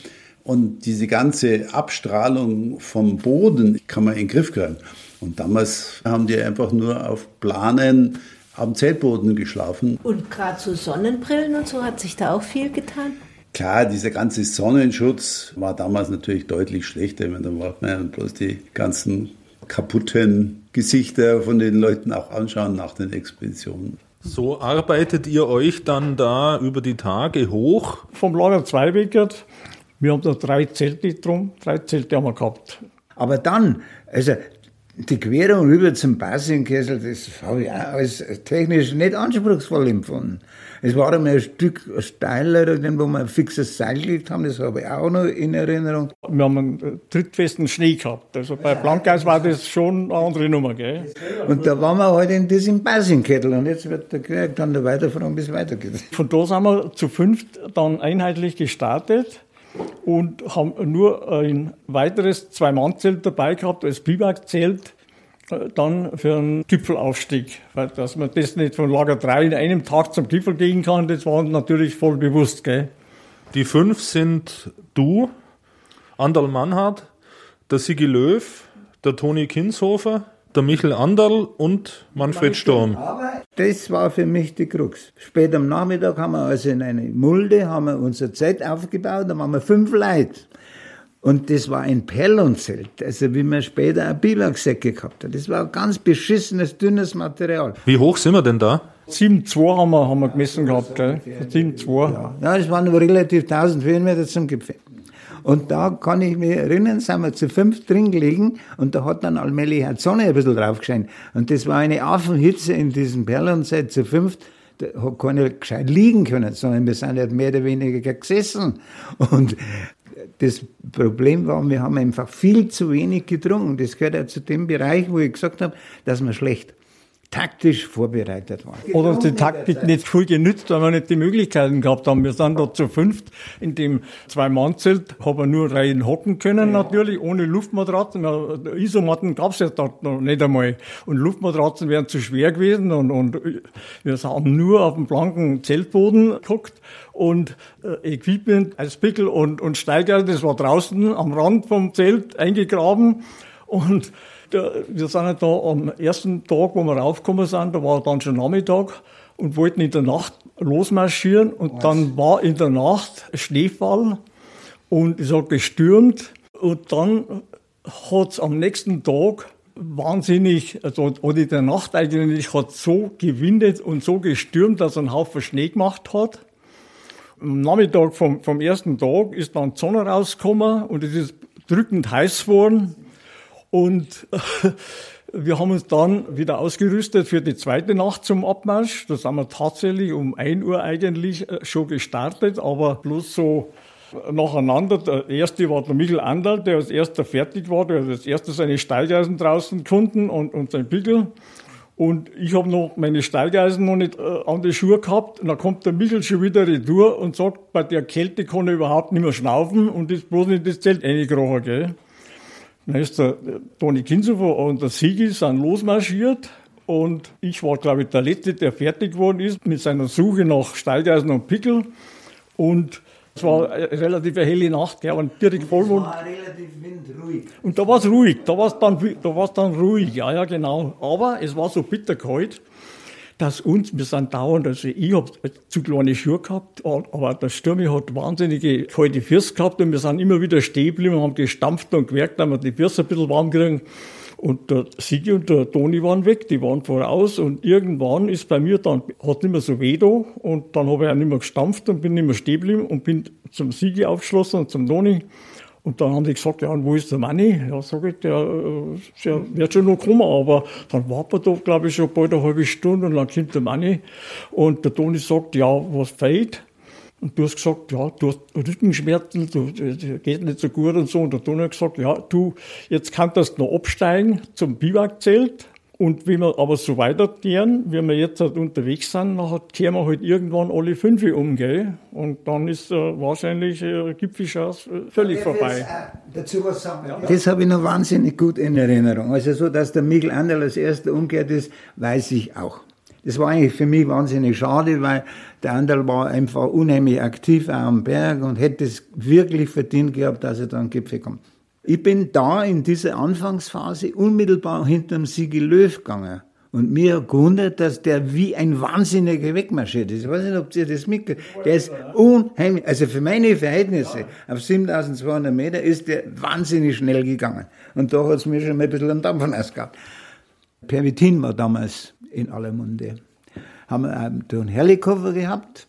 Und diese ganze Abstrahlung vom Boden kann man in den Griff kriegen. Und damals haben die einfach nur auf Planen am Zeltboden geschlafen. Und gerade so Sonnenbrillen und so, hat sich da auch viel getan? Klar, dieser ganze Sonnenschutz war damals natürlich deutlich schlechter. Meine, da braucht man ja bloß die ganzen kaputten Gesichter von den Leuten auch anschauen nach den Expeditionen. So arbeitet ihr euch dann da über die Tage hoch? Vom Lager Zweibeckert, wir haben da drei Zelte drum, drei Zelte haben wir gehabt. Aber dann, also die Querung rüber zum Bassinkessel, das habe ich auch als technisch nicht anspruchsvoll empfunden. Es war einmal ein Stück steiler, wo wir ein fixes Seil gelegt haben, das habe ich auch noch in Erinnerung. Wir haben einen trittfesten Schnee gehabt. Also bei Blankeis war das schon eine andere Nummer, gell? Und da waren wir halt in diesem Bassinkettel und jetzt wird der Krieg dann da weiterfahren, bis es weitergeht. Von da sind wir zu fünft dann einheitlich gestartet und haben nur ein weiteres Zwei-Mann-Zelt dabei gehabt als Biwakzelt äh, dann für einen Gipfelaufstieg. Weil, dass man das nicht von Lager 3 in einem Tag zum Gipfel gehen kann, das war natürlich voll bewusst. Gell? Die fünf sind du, Anderl Mannhardt, der Sigi Löw, der Toni Kinshofer, der Michel Anderl und Manfred Sturm. Aber das war für mich die Krux. Spät am Nachmittag haben wir also in eine Mulde haben wir unser Zelt aufgebaut, da waren wir fünf Leute. Und das war ein Pellonzelt, also wie man später ein Biwaksäcke gehabt hat. Das war ein ganz beschissenes, dünnes Material. Wie hoch sind wir denn da? 7,2 haben wir, haben wir gemessen gehabt, gell? 7,2. Ja, das waren nur relativ 1000 Höhenmeter zum Gipfel. Und da kann ich mich erinnern, sind wir zu fünf drin gelegen und da hat dann allmählich die Sonne ein bisschen drauf gescheint. Und das war eine Affenhitze in diesem Perlonzeit zu fünft. Da hat keiner gescheit liegen können, sondern wir sind halt mehr oder weniger gesessen. Und das Problem war, wir haben einfach viel zu wenig getrunken. Das gehört ja zu dem Bereich, wo ich gesagt habe, dass wir schlecht taktisch vorbereitet waren. Oder die Taktik nicht viel genützt, weil wir nicht die Möglichkeiten gehabt haben. Wir sind da zu fünft in dem Zwei-Mann-Zelt, haben wir nur rein hocken können natürlich, ohne Luftmatratzen. Isomatten gab es ja dort noch nicht einmal. Und Luftmatratzen wären zu schwer gewesen und, und wir haben nur auf dem blanken Zeltboden geguckt und äh, Equipment als Pickel und, und Steiger, das war draußen am Rand vom Zelt eingegraben und wir sind halt da am ersten Tag, wo wir raufgekommen sind, da war dann schon Nachmittag und wollten in der Nacht losmarschieren und Was? dann war in der Nacht Schneefall und es hat gestürmt und dann hat's am nächsten Tag wahnsinnig, also oder in der Nacht eigentlich hat so gewindet und so gestürmt, dass einen Haufen Schnee gemacht hat. Am Nachmittag vom, vom ersten Tag ist dann die Sonne rausgekommen und es ist drückend heiß geworden. Und wir haben uns dann wieder ausgerüstet für die zweite Nacht zum Abmarsch. Da sind wir tatsächlich um 1 Uhr eigentlich äh, schon gestartet, aber bloß so nacheinander. Der erste war der Michel Anderl, der als erster fertig war, der hat als erster seine Steigeisen draußen gefunden und, und sein Pickel. Und ich habe noch meine Steigeisen noch nicht äh, an die Schuhe gehabt. Und dann kommt der Michel schon wieder retour und sagt, bei der Kälte kann er überhaupt nicht mehr schnaufen und ist bloß nicht das Zelt reingekrochen, gell. Dann ist der Toni Kinsofer und der Sigi sind losmarschiert. Und ich war, glaube ich, der Letzte, der fertig geworden ist mit seiner Suche nach Steigeisen und Pickel. Und es war eine relativ helle Nacht, gell, und direkt Vollmond. Es war relativ windruhig. Und da war es ruhig, da war es dann, da war's dann ruhig, ja, ja, genau. Aber es war so bitterkalt, dass uns, wir sind dauernd, also ich habe zu kleine Schuhe gehabt, aber der Stürmi hat wahnsinnige kalte Füße gehabt und wir sind immer wieder stehen geblieben, haben gestampft und gewerkt, damit wir die Füße ein bisschen warm kriegen. Und der Sigi und der Toni waren weg, die waren voraus und irgendwann ist bei mir dann, hat nicht mehr so weh da und dann habe ich auch nicht mehr gestampft und bin nicht mehr stehen geblieben und bin zum Sigi aufgeschlossen und zum Toni. Und dann haben die gesagt, ja, und wo ist der Manni? Ja, sag ich, der, äh, der wird schon noch kommen, aber dann warten wir da, glaube ich, schon bald eine halbe Stunde und dann kommt der Manni und der Toni sagt, ja, was fehlt? Und du hast gesagt, ja, du hast Rückenschmerzen, du, du geht nicht so gut und so. Und der Toni hat gesagt, ja, du, jetzt kannst du noch absteigen zum Biwakzelt. Und wenn wir aber so weitergehen, wie wir jetzt halt unterwegs sind, dann kehren wir halt irgendwann alle fünf umgehen. Und dann ist äh, wahrscheinlich äh, Gipfelchance äh, völlig vorbei. Dazu was sagen. Ja. Das habe ich noch wahnsinnig gut in Erinnerung. Also so, dass der Miguel Anderl als erster umgekehrt ist, weiß ich auch. Das war eigentlich für mich wahnsinnig schade, weil der Anderl war einfach unheimlich aktiv auch am Berg und hätte es wirklich verdient gehabt, dass er da an den Gipfel kommt. Ich bin da in dieser Anfangsphase unmittelbar hinterm Sigi Löw gegangen. Und mir gewundert, dass der wie ein Wahnsinniger wegmarschiert ist. Ich weiß nicht, ob ihr das mitkriegt. Der ist unheimlich, also für meine Verhältnisse, auf 7200 Meter ist der wahnsinnig schnell gegangen. Und da hat es mir schon mal ein bisschen einen Dampf ausgehabt. Pervitin war damals in aller Munde. Haben wir einen Helikopter gehabt.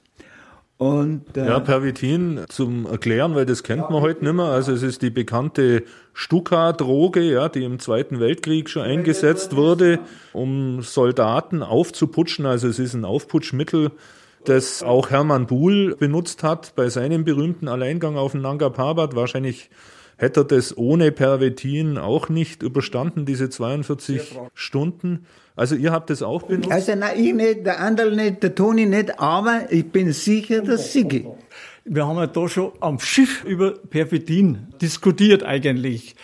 Und, äh, ja, Pervitin zum Erklären, weil das kennt man heute nicht mehr. Also es ist die bekannte Stuka-Droge, ja, die im Zweiten Weltkrieg schon eingesetzt wurde, um Soldaten aufzuputschen. Also es ist ein Aufputschmittel, das auch Hermann Buhl benutzt hat bei seinem berühmten Alleingang auf den Nanga Parbat. Wahrscheinlich hätte er das ohne Pervitin auch nicht überstanden, diese 42 Stunden. Also ihr habt das auch benutzt? Also nein, ich nicht, der andere nicht, der Toni nicht, aber ich bin sicher, der Sigi. Wir haben ja da schon am Schiff über Perfitin diskutiert eigentlich.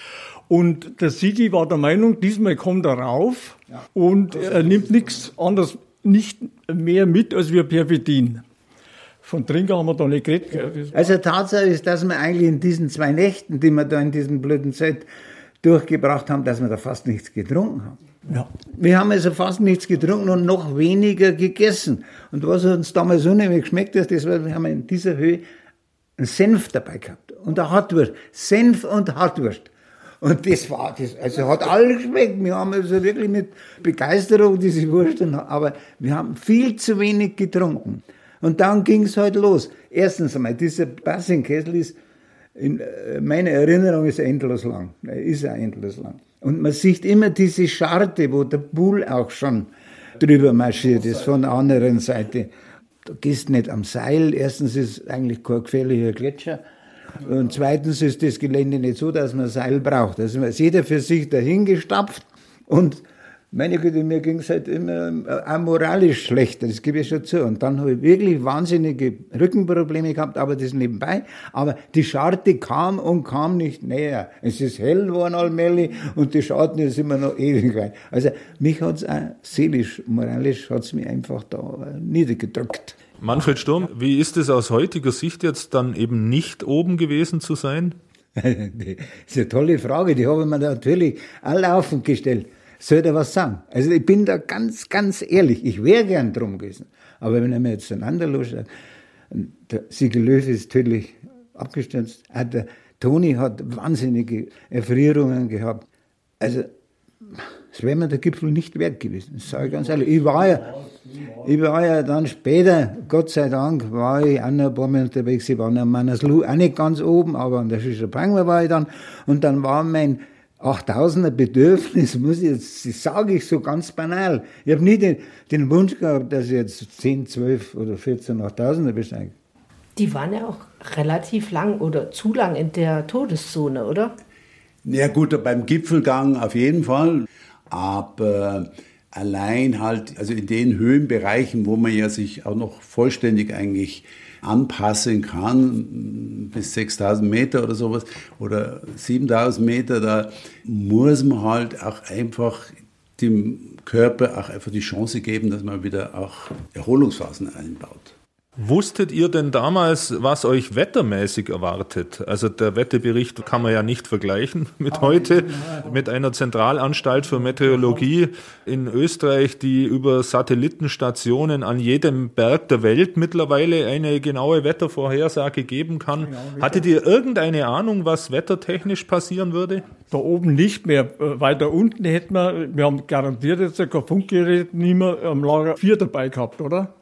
Und der Sigi war der Meinung, diesmal kommt er rauf ja. und er nimmt nichts anderes, nicht mehr mit als wir Perfitin. Von Trinker haben wir da nicht geredet. Also Tatsache ist, dass wir eigentlich in diesen zwei Nächten, die wir da in diesem blöden Zeit durchgebracht haben, dass wir da fast nichts getrunken haben. Ja. Wir haben also fast nichts getrunken und noch weniger gegessen. Und was uns damals unheimlich geschmeckt hat, das war, wir haben in dieser Höhe einen Senf dabei gehabt. Und eine Hartwurst. Senf und Hartwurst. Und das war das, also hat alles geschmeckt. Wir haben also wirklich mit Begeisterung diese Wurst, aber wir haben viel zu wenig getrunken. Und dann ging es halt los. Erstens einmal, dieser Bassinkessel ist, in äh, meiner Erinnerung ist endlos lang. Er ist ja endlos lang. Und man sieht immer diese Scharte, wo der Bull auch schon drüber marschiert ist, von der anderen Seite. Du gehst nicht am Seil. Erstens ist eigentlich kein gefährlicher Gletscher. Und zweitens ist das Gelände nicht so, dass man Seil braucht. Also ist jeder für sich dahingestapft und meine Güte, mir ging es halt immer auch moralisch schlechter, das gebe ich schon zu. Und dann habe ich wirklich wahnsinnige Rückenprobleme gehabt, aber das nebenbei. Aber die Scharte kam und kam nicht näher. Es ist hell geworden allmählich und die Scharten ist immer noch ewig weit. Also mich hat es auch seelisch, moralisch hat es mich einfach da niedergedrückt. Manfred Sturm, wie ist es aus heutiger Sicht jetzt dann eben nicht oben gewesen zu sein? das ist eine tolle Frage, die habe ich mir natürlich all laufend gestellt soll er was sagen. Also ich bin da ganz, ganz ehrlich. Ich wäre gern drum gewesen. Aber wenn er mir jetzt einander loscht, der Siegel ist tödlich abgestürzt. Auch der Toni hat wahnsinnige Erfrierungen gehabt. Also, es wäre mir der Gipfel nicht wert gewesen. Das sage ich ganz ehrlich. Ich war ja, ich war ja dann später, Gott sei Dank, war ich auch noch ein paar Mal unterwegs. Ich war am Manaslu, auch nicht ganz oben, aber an der Shisha war ich dann. Und dann war mein 8000er Bedürfnis, muss ich jetzt, das sage ich so ganz banal. Ich habe nie den, den, Wunsch gehabt, dass ich jetzt 10, 12 oder 14 8000er besteige. Die waren ja auch relativ lang oder zu lang in der Todeszone, oder? Ja gut, beim Gipfelgang auf jeden Fall. Aber allein halt, also in den Höhenbereichen, wo man ja sich auch noch vollständig eigentlich anpassen kann, bis 6000 Meter oder sowas oder 7000 Meter, da muss man halt auch einfach dem Körper auch einfach die Chance geben, dass man wieder auch Erholungsphasen einbaut. Wusstet ihr denn damals, was euch wettermäßig erwartet? Also der Wetterbericht kann man ja nicht vergleichen mit heute, mit einer Zentralanstalt für Meteorologie in Österreich, die über Satellitenstationen an jedem Berg der Welt mittlerweile eine genaue Wettervorhersage geben kann. Hattet ihr irgendeine Ahnung, was wettertechnisch passieren würde? Da oben nicht mehr. Äh, weiter unten hätten wir, wir haben garantiert jetzt kein Funkgerät nicht mehr am Lager 4 dabei gehabt, oder?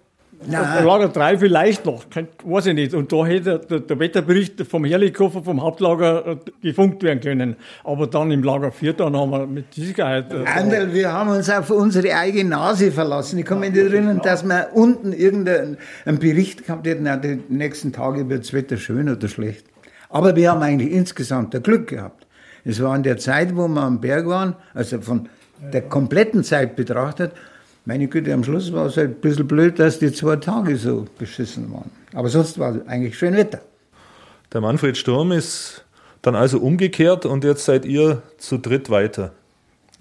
Nein. Lager 3 vielleicht noch, weiß ich nicht. Und da hätte der, der Wetterbericht vom Helikopter vom Hauptlager äh, gefunkt werden können. Aber dann im Lager 4, dann haben wir mit Sicherheit... Äh, Anderl, wir haben uns auf unsere eigene Nase verlassen. Ich kann mich nicht erinnern, dass wir unten irgendeinen Bericht gehabt hätten, die nächsten Tage wird das Wetter schön oder schlecht. Aber wir haben eigentlich insgesamt ein Glück gehabt. Es war in der Zeit, wo wir am Berg waren, also von der kompletten Zeit betrachtet, meine Güte, am Schluss war es halt ein bisschen blöd, dass die zwei Tage so beschissen waren. Aber sonst war es eigentlich schön Wetter. Der Manfred Sturm ist dann also umgekehrt und jetzt seid ihr zu dritt weiter.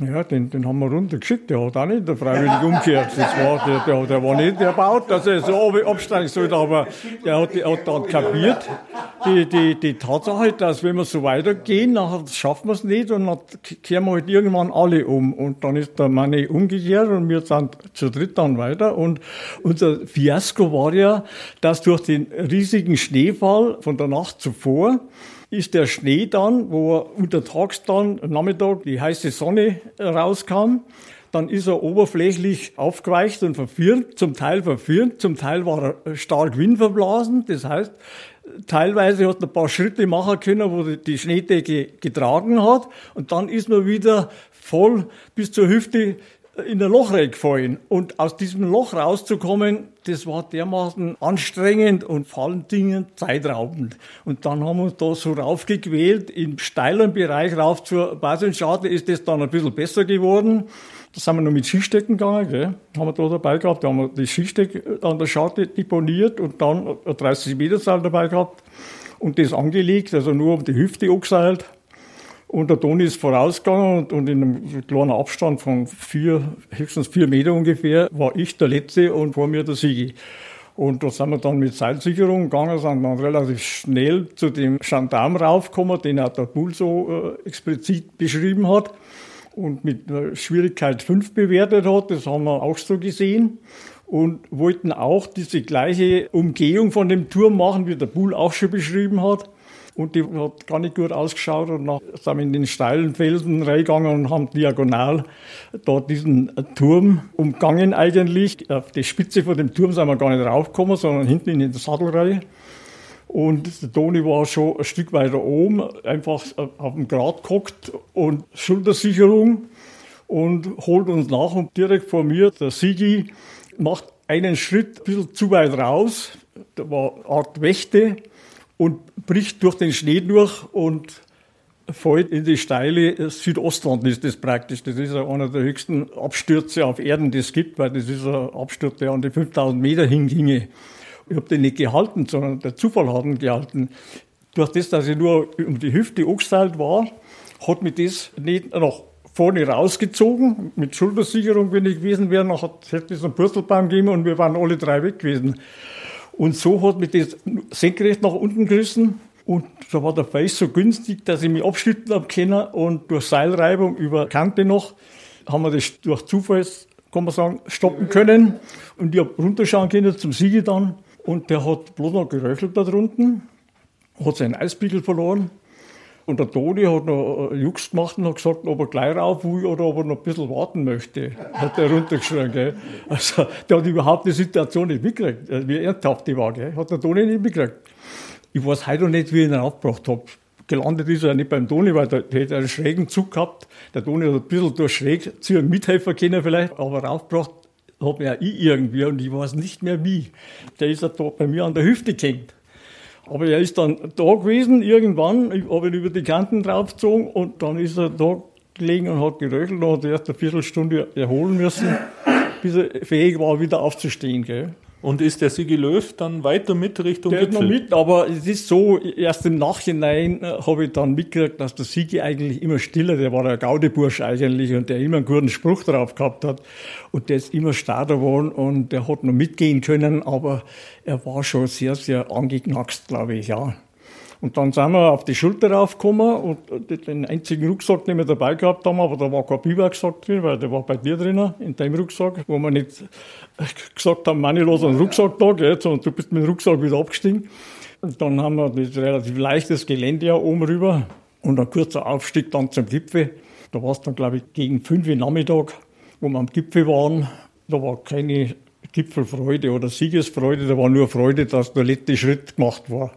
Ja, den, den haben wir runtergeschickt. Der hat auch nicht der freiwillig umgekehrt. Das war, der, der, der war nicht der baut, dass er so absteigen sollte, aber der hat, der hat dann kapiert, die, die, die Tatsache, dass wenn wir so weitergehen, dann schaffen wir es nicht und dann kehren wir halt irgendwann alle um. Und dann ist der Mann umgekehrt und wir sind zu dritt dann weiter. Und unser Fiasko war ja, dass durch den riesigen Schneefall von der Nacht zuvor, ist der Schnee dann, wo er untertags dann am Nachmittag die heiße Sonne rauskam, dann ist er oberflächlich aufgeweicht und verfirnt, zum Teil verfirnt, zum Teil war er stark windverblasen. Das heißt, teilweise hat er ein paar Schritte machen können, wo die Schneedecke getragen hat und dann ist man wieder voll bis zur Hüfte in ein Loch reingefallen. Und aus diesem Loch rauszukommen, das war dermaßen anstrengend und vor allen Dingen zeitraubend. Und dann haben wir uns da so raufgequält, im steilen Bereich rauf zur Basenscharte ist das dann ein bisschen besser geworden. Da sind wir noch mit Skistecken gegangen, gell? haben wir da dabei gehabt. Da haben wir die Skisteck an der Scharte deponiert und dann ein 30 Meter Seil dabei gehabt und das angelegt, also nur um die Hüfte angeseilt. Und der Toni ist vorausgegangen und, und in einem kleinen Abstand von vier, höchstens vier Meter ungefähr, war ich der Letzte und vor mir der Sigi. Und da sind wir dann mit Seilsicherung gegangen, sind dann relativ schnell zu dem Gendarm raufgekommen, den auch der Bull so äh, explizit beschrieben hat und mit äh, Schwierigkeit 5 bewertet hat. Das haben wir auch so gesehen und wollten auch diese gleiche Umgehung von dem Turm machen, wie der Bull auch schon beschrieben hat. Und die hat gar nicht gut ausgeschaut und dann sind wir in den steilen Felsen reingegangen und haben diagonal dort diesen Turm umgangen eigentlich. Auf die Spitze von dem Turm sind wir gar nicht raufgekommen, sondern hinten in der Sattelreihe. Und der Toni war schon ein Stück weiter oben, einfach auf dem Grat gehockt und Schultersicherung und holt uns nach und direkt vor mir der Sigi macht einen Schritt ein bisschen zu weit raus. Da war eine Art Wächte und bricht durch den Schnee durch und fällt in die steile Südostwand ist das praktisch. Das ist einer der höchsten Abstürze auf Erden, die es gibt, weil das ist ein Absturz, der an die 5000 Meter hinginge. Ich habe den nicht gehalten, sondern der Zufall hat ihn gehalten. Durch das, dass ich nur um die Hüfte angeseilt war, hat mich das nicht nach vorne rausgezogen. Mit Schultersicherung, wenn ich gewesen wäre, dann hätte es einen Purzelbaum gegeben und wir waren alle drei weg gewesen. Und so hat mich das senkrecht nach unten gerissen. Und da war der Face so günstig, dass ich mich abschütteln habe können. Und durch Seilreibung über Kante noch haben wir das durch Zufall, kann man sagen, stoppen können. Und ich habe runterschauen können zum Siege dann. Und der hat bloß noch geröchelt da drunten, hat seinen Eispickel verloren. Und der Toni hat noch Jux gemacht und hat gesagt, ob er gleich rauf will oder ob er noch ein bisschen warten möchte. Hat er runtergeschrien, gell. Also, der hat überhaupt die Situation nicht mitgekriegt, äh, wie ernsthaft die war, gell. Hat der Toni nicht mitgekriegt. Ich weiß heute noch nicht, wie ich ihn aufgebracht habe. Gelandet ist er nicht beim Toni, weil der, der hätte einen schrägen Zug gehabt. Der Toni hat ein bisschen durch schräg zu einem Mithelfer können vielleicht, aber raufgebracht hat mir auch ich irgendwie und ich weiß nicht mehr wie. Der ist ja da bei mir an der Hüfte gehängt. Aber er ist dann da gewesen, irgendwann, ich habe ihn über die Kanten draufgezogen und dann ist er da gelegen und hat geröchelt und hat erst eine Viertelstunde erholen müssen, bis er fähig war, wieder aufzustehen. Gell. Und ist der Sigi Löw dann weiter mit Richtung Der Gipfel? noch mit, aber es ist so, erst im Nachhinein äh, habe ich dann mitgekriegt, dass der Sigi eigentlich immer stiller, der war ein Gaudebursch eigentlich und der immer einen guten Spruch drauf gehabt hat und der ist immer starter geworden und der hat noch mitgehen können, aber er war schon sehr, sehr angeknackst, glaube ich, ja. Und dann sind wir auf die Schulter raufgekommen und den einzigen Rucksack, den wir dabei gehabt haben, aber da war kein Biwaksack drin, weil der war bei dir drinnen, in deinem Rucksack, wo wir nicht gesagt haben, meine los einen Rucksack da, gell, und du bist mit dem Rucksack wieder abgestiegen. Und dann haben wir das relativ leichtes Gelände ja oben rüber und ein kurzer Aufstieg dann zum Gipfel. Da war es dann, glaube ich, gegen fünf Uhr Nachmittag, wo wir am Gipfel waren. Da war keine Gipfelfreude oder Siegesfreude, da war nur Freude, dass der letzte Schritt gemacht war.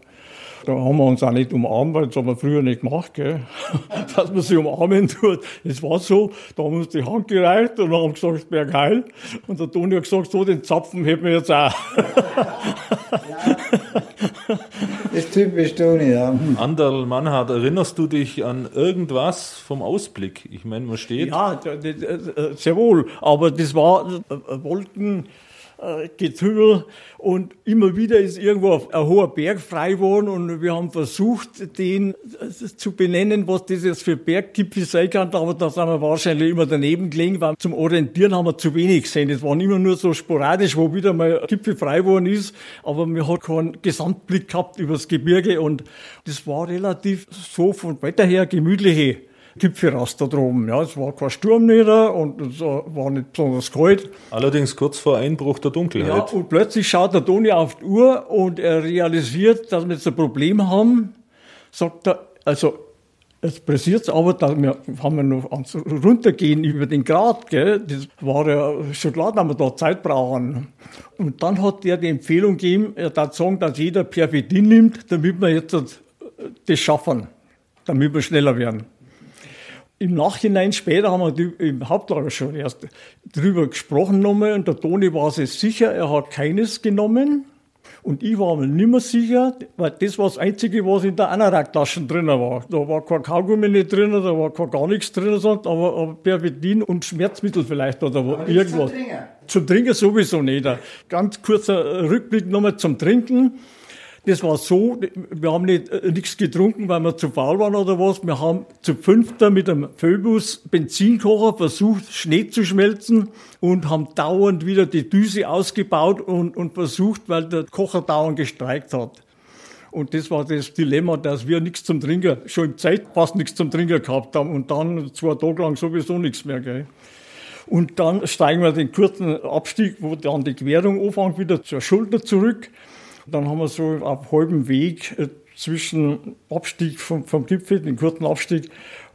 Da haben wir uns auch nicht umarmt, weil das haben wir früher nicht gemacht, gell? dass man sich umarmen tut. Es war so, da haben wir uns die Hand gereicht und haben gesagt, es wäre geil. Und der Toni hat gesagt, so, den Zapfen hätten wir jetzt auch. Das ist typisch Toni, ja. Anderl Mannhardt, erinnerst du dich an irgendwas vom Ausblick? Ich meine, man steht. Ja, d- sehr wohl. Aber das war äh, Wolken, äh, Getümmel und immer wieder ist irgendwo ein hoher Berg frei geworden und wir haben versucht, den äh, zu benennen, was das jetzt für Berggipfel sein kann, aber da sind wir wahrscheinlich immer daneben gelegen, weil zum Orientieren haben wir zu wenig gesehen. Das waren immer nur so sporadisch, wo wieder mal ein Gipfel frei geworden ist, aber wir haben keinen Gesamtblick gehabt über das Gebirge und das war relativ so von Wetter her gemütliche Gipfel raus da droben. Ja, es war kein Sturm nieder und es war nicht besonders kalt. Allerdings kurz vor Einbruch der Ja, Dunkelheit. und plötzlich schaut der Toni auf die Uhr und er realisiert, dass wir jetzt ein Problem haben. Sagt er, also, es pressiert aber, dass wir, haben wir noch runtergehen über den Grad, gell? Das war ja schon klar, dass wir da Zeit brauchen. Und dann hat er die Empfehlung gegeben, er darf sagen, dass jeder Perfidin nimmt, damit wir jetzt das schaffen, damit wir schneller werden. Im Nachhinein, später haben wir im Hauptlager schon erst drüber gesprochen nochmal und der Toni war sich sicher, er hat keines genommen. Und ich war mir nicht mehr sicher, weil das war das Einzige, was in der Anorak-Tasche drin war. Da war kein Kaugummi nicht drin, da war kein gar nichts drin, sonst, aber, aber Pervitin und Schmerzmittel vielleicht oder wo- irgendwas. Zum Trinken sowieso nicht. Ganz kurzer Rückblick nochmal zum Trinken. Das war so, wir haben nicht, äh, nichts getrunken, weil wir zu faul waren oder was. Wir haben zu fünfter mit einem Phoebus Benzinkocher versucht, Schnee zu schmelzen und haben dauernd wieder die Düse ausgebaut und, und versucht, weil der Kocher dauernd gestreikt hat. Und das war das Dilemma, dass wir nichts zum Trinken, schon im Zeit fast nichts zum Trinken gehabt haben und dann zwei Tage lang sowieso nichts mehr, gell. Und dann steigen wir den kurzen Abstieg, wo dann die Querung anfängt, wieder zur Schulter zurück. Dann haben wir so auf halbem Weg äh, zwischen Abstieg vom, vom Gipfel, den kurzen Abstieg,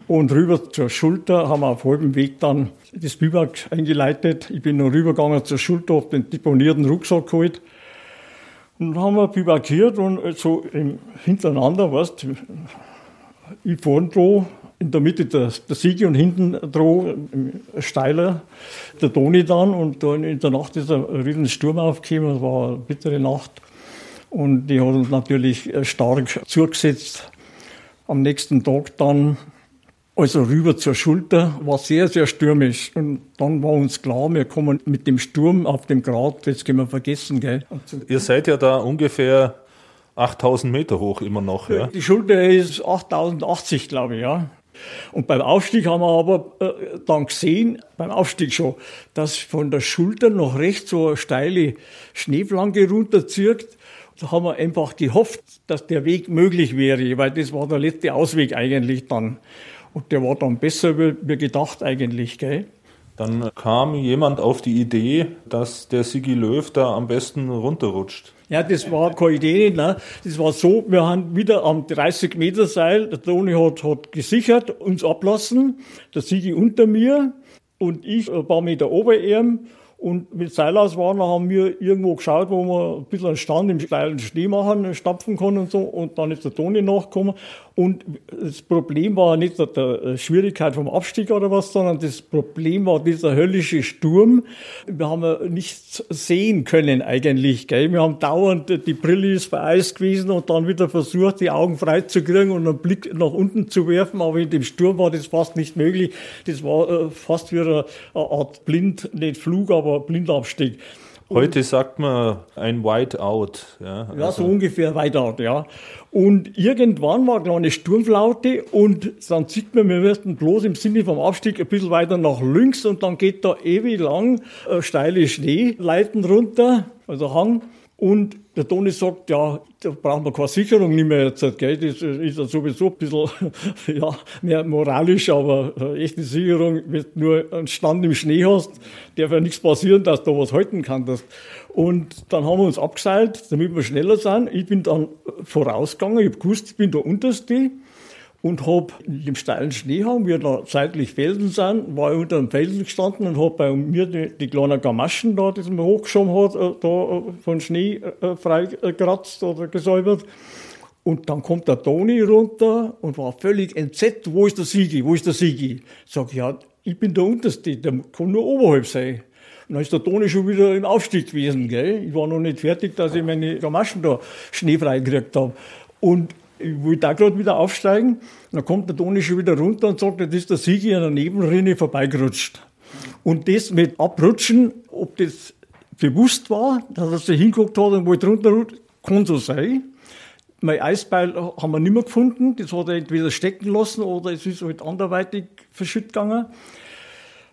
und rüber zur Schulter haben wir auf halbem Weg dann das Biwak eingeleitet. Ich bin noch rübergegangen zur Schulter, hab den deponierten Rucksack geholt. Und dann haben wir biwakiert und so im, hintereinander, weißt ich vorne dran, in der Mitte der, der Siege und hinten dran, äh, steiler, der Toni dann. Und dann in der Nacht ist ein riesen Sturm aufgekommen, es war eine bittere Nacht. Und die hat uns natürlich äh, stark zugesetzt. Am nächsten Tag dann, also rüber zur Schulter, war sehr, sehr stürmisch. Und dann war uns klar, wir kommen mit dem Sturm auf dem Grat, das können wir vergessen, gell. Zum Ihr seid ja da ungefähr 8000 Meter hoch immer noch. Ja? Die Schulter ist 8080, glaube ich, ja. Und beim Aufstieg haben wir aber äh, dann gesehen, beim Aufstieg schon, dass von der Schulter nach rechts so eine steile Schneeflanke runterzirkt. Da haben wir einfach gehofft, dass der Weg möglich wäre, weil das war der letzte Ausweg eigentlich dann. Und der war dann besser, wie wie gedacht eigentlich, gell. Dann kam jemand auf die Idee, dass der Sigi Löw da am besten runterrutscht. Ja, das war keine Idee, ne? Das war so, wir haben wieder am 30 Meter Seil, der Toni hat, hat gesichert, uns ablassen, der Sigi unter mir und ich ein paar Meter ober ihm Und mit Seilaus waren, haben wir irgendwo geschaut, wo wir ein bisschen einen Stand im steilen Schnee machen, stapfen können und so. Und dann ist der Toni nachgekommen. Und das Problem war nicht die Schwierigkeit vom Abstieg oder was, sondern das Problem war dieser höllische Sturm. Wir haben nichts sehen können eigentlich. Gell? Wir haben dauernd, die Brille ist vereist gewesen und dann wieder versucht, die Augen frei zu kriegen und einen Blick nach unten zu werfen. Aber in dem Sturm war das fast nicht möglich. Das war äh, fast wie eine Art Blind, nicht Flug, aber Blindabstieg. Heute sagt man ein Whiteout. Ja, also. ja, so ungefähr Whiteout, ja. Und irgendwann war eine kleine Sturmflaute und dann sieht man, wir werden bloß im Sinne vom Abstieg ein bisschen weiter nach links und dann geht da ewig lang äh, steile Schneeleiten runter, also Hang. Und der Toni sagt, ja, da brauchen wir keine Sicherung nicht mehr jetzt, gell? Das ist ja sowieso ein bisschen, ja, mehr moralisch, aber echte Sicherung, wenn du nur einen Stand im Schnee hast, darf ja nichts passieren, dass du was halten kannst. Und dann haben wir uns abgeseilt, damit wir schneller sind. Ich bin dann vorausgegangen, ich habe gewusst, ich bin der Unterste und habe im steilen Schneehang, wie da seitlich Felsen sind, war ich unter einem Felsen gestanden und habe bei mir die, die kleinen Gamaschen da, die man hochgeschoben hat, äh, da äh, von Schnee äh, freigekratzt oder gesäubert. Und dann kommt der Toni runter und war völlig entsetzt, wo ist der Sigi, wo ist der Sigi? Sag ja, ich bin der Unterste, der kann nur oberhalb sein. Und dann ist der Toni schon wieder im Aufstieg gewesen, gell? Ich war noch nicht fertig, dass ich meine Gamaschen da schneefrei gekriegt habe. Und ich wollte da gerade wieder aufsteigen. Dann kommt der Toni schon wieder runter und sagt, das ist der Sigi an der Nebenrinne vorbeigerutscht. Und das mit Abrutschen, ob das bewusst war, dass er sich hinguckt hat und wollte runterrutschen, kann so sein. Mein Eisbeil haben wir nicht mehr gefunden. Das hat er entweder stecken lassen oder es ist halt anderweitig verschütt gegangen.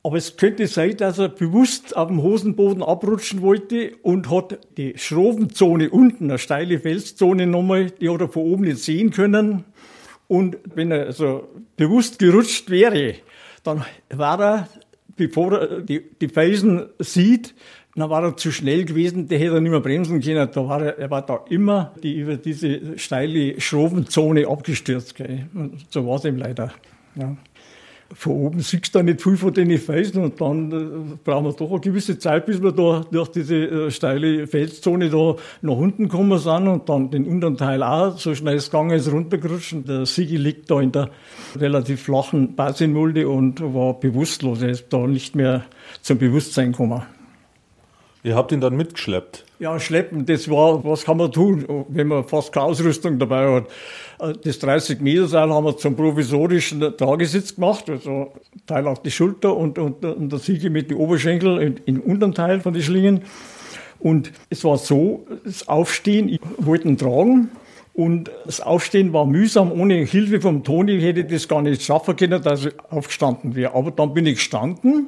Aber es könnte sein, dass er bewusst auf dem Hosenboden abrutschen wollte und hat die Schrofenzone unten, eine steile Felszone nochmal, die hat er von oben nicht sehen können. Und wenn er also bewusst gerutscht wäre, dann war er, bevor er die, die Felsen sieht, dann war er zu schnell gewesen, der hätte er nicht mehr bremsen können. Da war er, er war da immer die, über diese steile Schrofenzone abgestürzt. Gell. Und so war es ihm leider. Ja von oben siehst du da nicht viel von den Felsen und dann äh, brauchen wir doch eine gewisse Zeit, bis wir da durch diese äh, steile Felszone da nach unten gekommen sind und dann den unteren Teil auch, so schnell es gegangen ist, runtergerutscht. Und der Sigi liegt da in der relativ flachen Basinmulde und war bewusstlos. Er ist da nicht mehr zum Bewusstsein gekommen. Ihr habt ihn dann mitgeschleppt? Ja, schleppen, das war, was kann man tun, wenn man fast keine Ausrüstung dabei hat. Äh, das 30 Meter Seil haben wir zum provisorischen Tragesitz gemacht, also Teil auf die Schulter und, und, und der Siege mit den Oberschenkel im unteren Teil von den Schlingen. Und es war so, das Aufstehen, ich wollte ihn tragen. Und das Aufstehen war mühsam. Ohne Hilfe vom Toni hätte ich das gar nicht schaffen können, dass ich aufgestanden wäre. Aber dann bin ich gestanden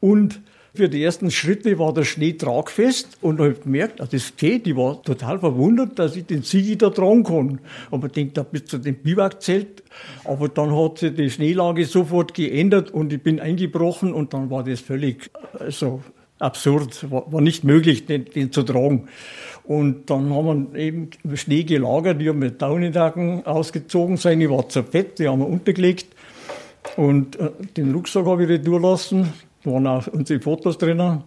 und für die ersten Schritte war der Schnee tragfest und habe gemerkt, also das geht. Ich war total verwundert, dass ich den Sigi da tragen kann. Aber ich denke, da bis zu dem Biwakzelt. Aber dann hat sich die Schneelage sofort geändert und ich bin eingebrochen und dann war das völlig also absurd, war, war nicht möglich, den, den, zu tragen. Und dann haben wir eben Schnee gelagert, die haben mit Daunendacken ausgezogen sein, ich war zerfett, die haben wir untergelegt. Und äh, den Rucksack habe ich retour lassen, waren auch unsere Fotos drin.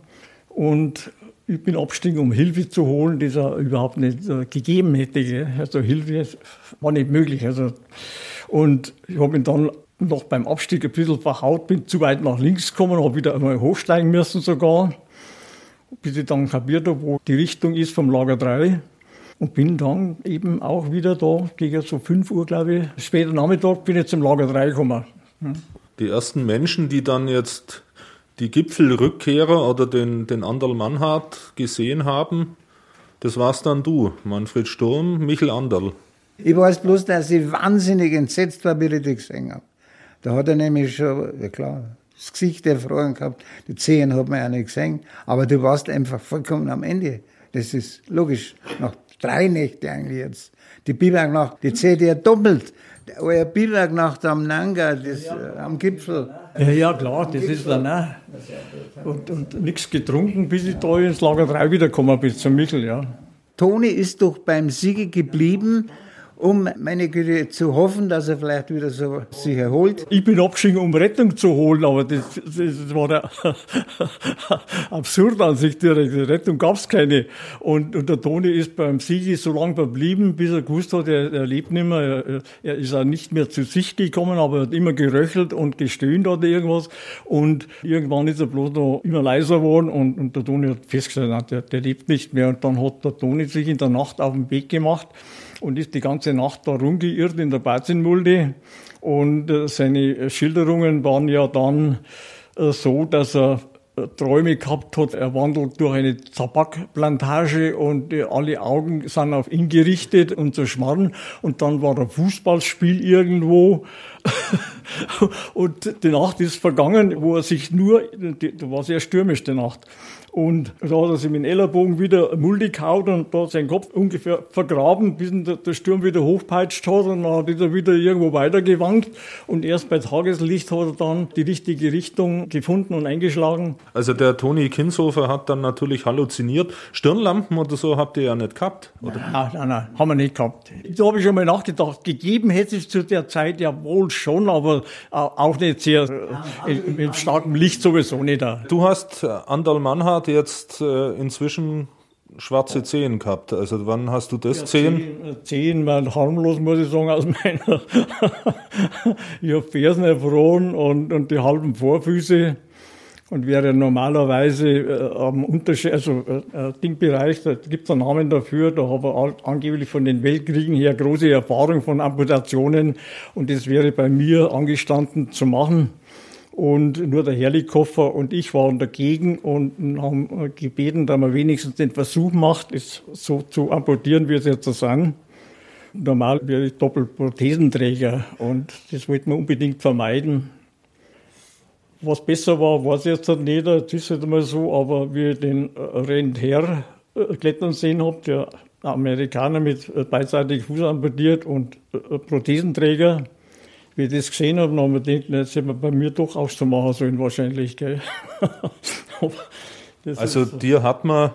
Und ich bin abgestiegen, um Hilfe zu holen, die es überhaupt nicht äh, gegeben hätte. Also Hilfe war nicht möglich. Also, und ich habe mich dann noch beim Abstieg ein bisschen verhaut, bin zu weit nach links gekommen, habe wieder einmal hochsteigen müssen sogar, bis ich dann kapiert habe, wo die Richtung ist vom Lager 3. Und bin dann eben auch wieder da, gegen so 5 Uhr, glaube ich, später Nachmittag, bin ich zum Lager 3 gekommen. Die ersten Menschen, die dann jetzt die Gipfelrückkehrer oder den, den Anderl Mannhardt gesehen haben, das war's dann du, Manfred Sturm, Michel Anderl. Ich weiß bloß, dass ich wahnsinnig entsetzt war, wie ich das gesehen habe. Da hat er nämlich schon, ja klar, das Gesicht erfroren gehabt, die Zehen hat man ja nicht gesehen, aber du warst einfach vollkommen am Ende. Das ist logisch. Nach drei Nächte eigentlich jetzt. Die Bibernacht, die zählt ja doppelt euer Biwaknacht am Nanga, das, äh, am Gipfel. Ja, ja, klar, das ist dann auch. Und, und nichts getrunken, bis ich da ins Lager 3 wiedergekommen bin, zum Michel, ja. Toni ist doch beim Siege geblieben um meine Güte zu hoffen, dass er vielleicht wieder so sich erholt. Ich bin abgeschieden, um Rettung zu holen, aber das, das war der absurd an sich. Die Rettung gab es keine. Und, und, der Toni ist beim Sigi so lange verblieben, bis er gewusst hat, er, er lebt nicht mehr. Er, er ist auch nicht mehr zu sich gekommen, aber er hat immer geröchelt und gestöhnt oder irgendwas. Und irgendwann ist er bloß noch immer leiser geworden und, und der Toni hat festgestellt, der, der lebt nicht mehr. Und dann hat der Toni sich in der Nacht auf den Weg gemacht und ist die ganze Nacht da rumgeirrt in der Bazinmulde. Und äh, seine Schilderungen waren ja dann äh, so, dass er äh, Träume gehabt hat, er wandelt durch eine Tabakplantage und alle Augen sind auf ihn gerichtet und zerschmarren. Und dann war ein Fußballspiel irgendwo und die Nacht ist vergangen, wo er sich nur, da war sehr stürmisch die Nacht, und da hat er sich mit dem Ellerbogen wieder Mulde gehauen und da seinen Kopf ungefähr vergraben, bis der, der Sturm wieder hochpeitscht hat und dann hat er wieder irgendwo weitergewankt. Und erst bei Tageslicht hat er dann die richtige Richtung gefunden und eingeschlagen. Also der Toni Kinshofer hat dann natürlich halluziniert. Stirnlampen oder so habt ihr ja nicht gehabt, oder? Nein, nein, nein, haben wir nicht gehabt. Da habe ich schon mal nachgedacht, gegeben hätte es zu der Zeit ja wohl schon, aber auch nicht sehr, äh, mit starkem Licht sowieso nicht. Du hast Andal Mannhardt hat jetzt äh, inzwischen schwarze Zehen gehabt. Also wann hast du das? Ja? Zehen, zehn waren harmlos, muss ich sagen, aus meiner. ich habe Fersen erfroren und, und die halben Vorfüße und wäre normalerweise äh, am Unterschied, also äh, äh Dingbereich, da gibt es einen Namen dafür, da habe ich angeblich von den Weltkriegen her große Erfahrung von Amputationen und das wäre bei mir angestanden zu machen. Und nur der Herrlikoffer und ich waren dagegen und haben gebeten, dass man wenigstens den Versuch macht, es so zu amputieren, wie es jetzt so sagen. Normal wäre ich Doppelprothesenträger und das wollten wir unbedingt vermeiden. Was besser war, weiß ich jetzt nicht, das ist halt immer so, aber wie ich den Renther klettern sehen habe, der Amerikaner mit beidseitig Fuß amputiert und Prothesenträger, wie ich das gesehen habe, dann habe ich gedacht, jetzt hätte man bei mir doch auch so machen sollen wahrscheinlich. Also so. dir hat man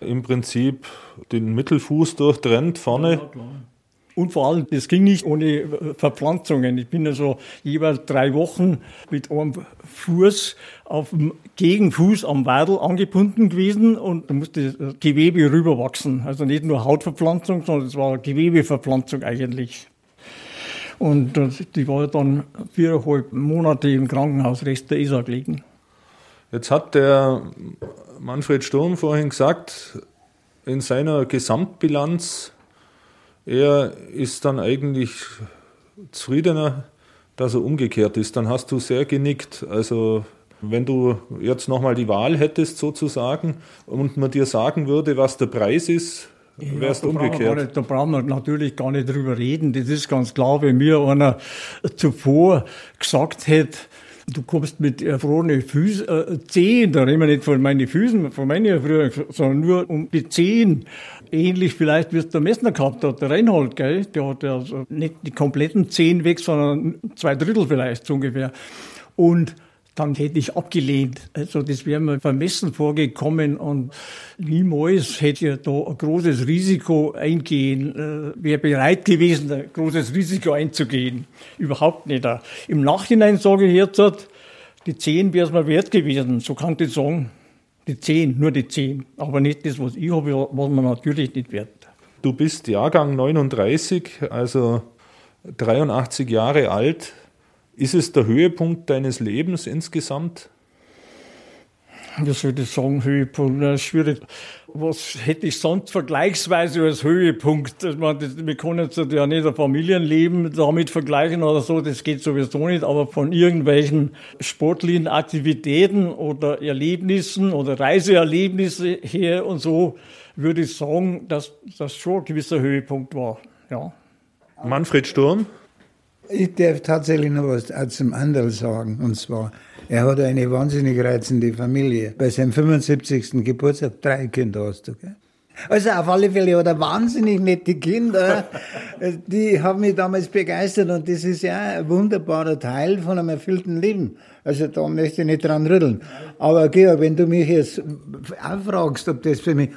im Prinzip den Mittelfuß durchtrennt vorne. Ja, und vor allem, das ging nicht ohne Verpflanzungen. Ich bin also jeweils drei Wochen mit einem Fuß auf dem Gegenfuß am Wadel angebunden gewesen und da musste das Gewebe rüberwachsen. Also nicht nur Hautverpflanzung, sondern es war Gewebeverpflanzung eigentlich. Und die war dann viereinhalb Monate im Krankenhaus, Rest der Isar gelegen. Jetzt hat der Manfred Sturm vorhin gesagt, in seiner Gesamtbilanz, er ist dann eigentlich zufriedener, dass er umgekehrt ist. Dann hast du sehr genickt. Also wenn du jetzt nochmal die Wahl hättest sozusagen und man dir sagen würde, was der Preis ist, wärst ja, umgekehrt. Nicht, da brauchen wir natürlich gar nicht drüber reden. Das ist ganz klar, wenn mir einer zuvor gesagt hätte, du kommst mit erfrorenen Füßen, äh, Zehen, da reden wir nicht von meinen Füßen, von meinen Erfrierungen, sondern nur um die Zehen. Ähnlich vielleicht, wie es der Messner gehabt hat, der Reinhold, gell? Der hat also nicht die kompletten Zehen weg, sondern zwei Drittel vielleicht so ungefähr. Und dann hätte ich abgelehnt. Also das wäre mir vermessen vorgekommen und niemals hätte ich da ein großes Risiko eingehen, äh, wäre bereit gewesen, ein großes Risiko einzugehen. Überhaupt nicht. Im Nachhinein sage ich jetzt, die 10 wäre es mir wert gewesen. So kann ich sagen, die 10, nur die 10. Aber nicht das, was ich habe, was man natürlich nicht wert. Du bist Jahrgang 39, also 83 Jahre alt. Ist es der Höhepunkt deines Lebens insgesamt? Wie soll ich sagen, Höhepunkt? Das ist schwierig. Was hätte ich sonst vergleichsweise als Höhepunkt? Ich meine, das, wir können jetzt ja nicht ein Familienleben damit vergleichen oder so, das geht sowieso nicht, aber von irgendwelchen sportlichen Aktivitäten oder Erlebnissen oder Reiseerlebnisse her und so, würde ich sagen, dass das schon ein gewisser Höhepunkt war. Ja. Manfred Sturm? Ich darf tatsächlich noch was zum Anderl sagen. Und zwar, er hat eine wahnsinnig reizende Familie. Bei seinem 75. Geburtstag drei Kinder hast du, gell? Also auf alle Fälle hat er wahnsinnig nette Kinder. Die haben mich damals begeistert und das ist ja ein wunderbarer Teil von einem erfüllten Leben. Also da möchte ich nicht dran rütteln. Aber Georg, wenn du mich jetzt auch fragst, ob das für mich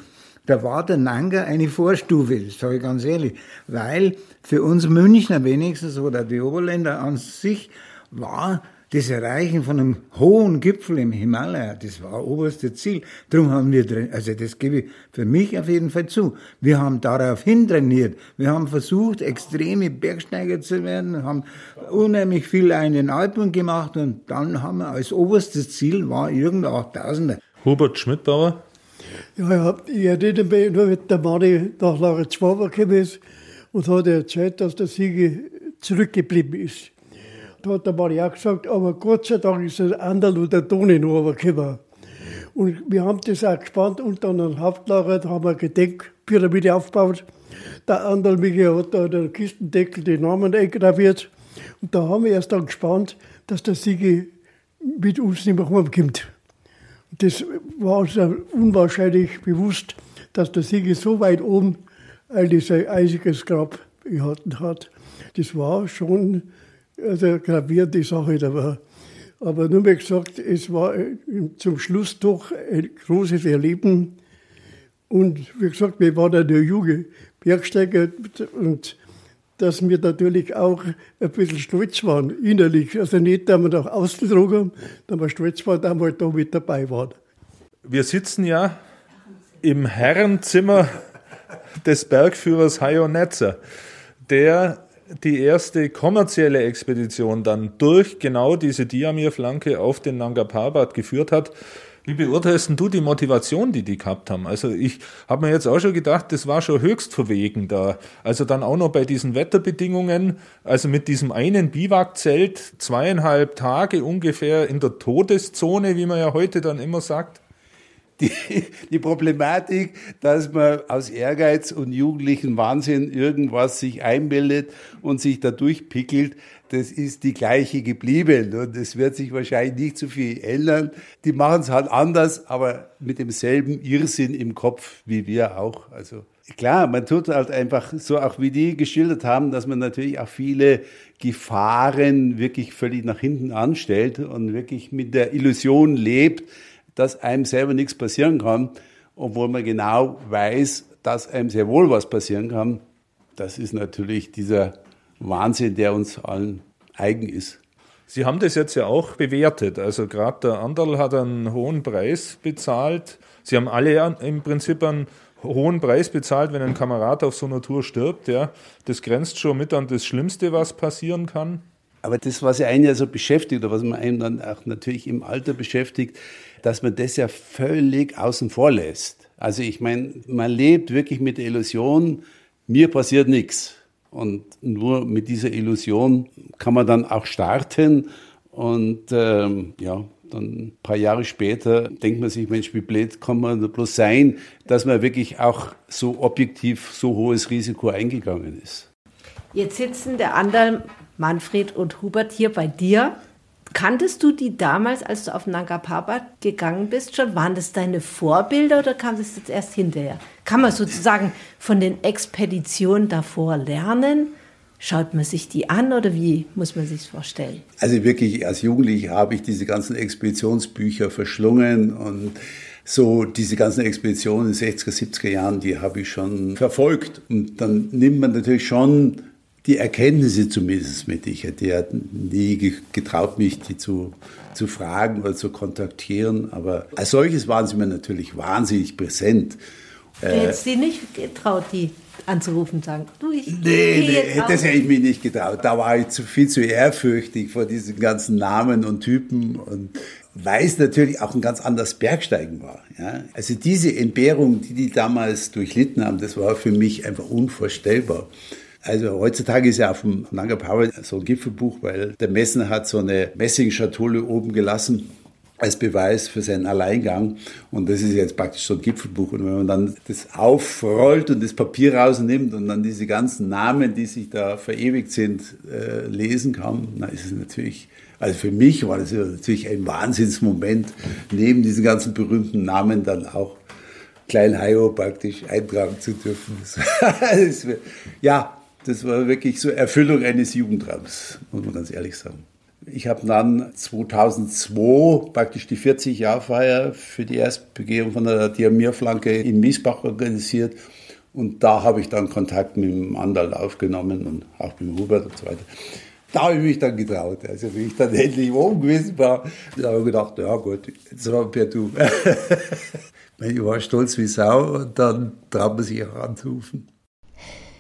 Da war der Nanga eine Vorstufe, das sage ich ganz ehrlich, weil für uns Münchner wenigstens oder die Oberländer an sich war das Erreichen von einem hohen Gipfel im Himalaya, das war oberste Ziel. Darum haben wir, also das gebe ich für mich auf jeden Fall zu. Wir haben daraufhin trainiert. Wir haben versucht, extreme Bergsteiger zu werden, haben unheimlich viel in den Alpen gemacht und dann haben wir als oberstes Ziel war irgendein 8000er. Hubert Schmidtbauer? Ja, ja, ich erinnere mich nur, mit der Manni nach Lagertzwaber gekommen ist und hat erzählt, dass der Sieger zurückgeblieben ist. Da hat der auch gesagt, aber Gott sei Dank ist der Anderl und der Toni noch runtergekommen. Und wir haben das auch gespannt und dann am Hauptlager da haben wir eine Gedenkpyramide aufgebaut. Der Anderl Michael hat da den Kistendeckel die Namen eingraviert. Und da haben wir erst dann gespannt, dass der Sieger mit uns nicht mehr heimkommt. Das war uns unwahrscheinlich bewusst, dass der Sieger so weit oben eigentlich sein einziges Grab gehalten hat. Das war schon also gravierende Sache dabei. Aber nur mal gesagt, es war zum Schluss doch ein großes Erleben. Und wie gesagt, wir waren eine junge Bergsteiger und dass wir natürlich auch ein bisschen stolz waren, innerlich. Also nicht, dass wir außen getragen haben, dass wir stolz waren, dass wir da mit dabei waren. Wir sitzen ja im Herrenzimmer des Bergführers Hayo Netzer, der die erste kommerzielle Expedition dann durch genau diese Diamir-Flanke auf den Nanga Parbat geführt hat. Wie beurteilst du die Motivation, die die gehabt haben? Also ich habe mir jetzt auch schon gedacht, das war schon höchst verwegen da. Also dann auch noch bei diesen Wetterbedingungen, also mit diesem einen Biwakzelt, zweieinhalb Tage ungefähr in der Todeszone, wie man ja heute dann immer sagt. Die, die Problematik, dass man aus Ehrgeiz und jugendlichen Wahnsinn irgendwas sich einbildet und sich da durchpickelt, das ist die gleiche geblieben und es wird sich wahrscheinlich nicht so viel ändern. Die machen es halt anders, aber mit demselben Irrsinn im Kopf wie wir auch. Also klar, man tut halt einfach so, auch wie die geschildert haben, dass man natürlich auch viele Gefahren wirklich völlig nach hinten anstellt und wirklich mit der Illusion lebt, dass einem selber nichts passieren kann, obwohl man genau weiß, dass einem sehr wohl was passieren kann. Das ist natürlich dieser Wahnsinn, der uns allen eigen ist. Sie haben das jetzt ja auch bewertet. Also gerade der Anderl hat einen hohen Preis bezahlt. Sie haben alle im Prinzip einen hohen Preis bezahlt, wenn ein Kamerad auf so einer Tour stirbt. Ja. Das grenzt schon mit an das Schlimmste, was passieren kann. Aber das, was einen ja so beschäftigt oder was man einem dann auch natürlich im Alter beschäftigt, dass man das ja völlig außen vor lässt. Also ich meine, man lebt wirklich mit der Illusion, mir passiert nichts. Und nur mit dieser Illusion kann man dann auch starten. Und ähm, ja, dann ein paar Jahre später denkt man sich, Mensch, wie blöd kann man bloß sein, dass man wirklich auch so objektiv so hohes Risiko eingegangen ist. Jetzt sitzen der andere Manfred und Hubert hier bei dir. Kanntest du die damals, als du auf Nanga Parbat gegangen bist, schon? Waren das deine Vorbilder oder kam das jetzt erst hinterher? Kann man sozusagen von den Expeditionen davor lernen? Schaut man sich die an oder wie muss man sich vorstellen? Also wirklich, als Jugendlicher habe ich diese ganzen Expeditionsbücher verschlungen und so diese ganzen Expeditionen in den 60er, 70er Jahren, die habe ich schon verfolgt. Und dann nimmt man natürlich schon die Erkenntnisse zumindest mit. Ich hätte nie getraut, mich die zu, zu fragen oder zu kontaktieren. Aber als solches waren sie mir natürlich wahnsinnig präsent. Du hättest sie nicht getraut, die anzurufen und sagen, du, ich Nee, nee das hätte ich mich nicht getraut. Da war ich zu viel zu ehrfürchtig vor diesen ganzen Namen und Typen und weiß natürlich auch ein ganz anderes Bergsteigen war. Ja? Also diese Entbehrung, die die damals durchlitten haben, das war für mich einfach unvorstellbar. Also heutzutage ist ja auf dem Nanga Power so ein Gipfelbuch, weil der Messner hat so eine Messingschatulle oben gelassen als Beweis für seinen Alleingang. Und das ist jetzt praktisch so ein Gipfelbuch. Und wenn man dann das aufrollt und das Papier rausnimmt und dann diese ganzen Namen, die sich da verewigt sind, äh, lesen kann, dann ist es natürlich, also für mich war das natürlich ein Wahnsinnsmoment, neben diesen ganzen berühmten Namen dann auch Klein Hayo praktisch eintragen zu dürfen. ja, das war wirklich so Erfüllung eines Jugendtraums, muss man ganz ehrlich sagen. Ich habe dann 2002 praktisch die 40-Jahr-Feier für die Erstbegehung von der Diamierflanke in Miesbach organisiert. Und da habe ich dann Kontakt mit dem Andal aufgenommen und auch mit dem Hubert und so weiter. Da habe ich mich dann getraut. Also, wie ich dann endlich oben gewesen war, da habe ich gedacht, ja gut, jetzt war per Du. ich war stolz wie Sau und dann traut man sich auch anzurufen.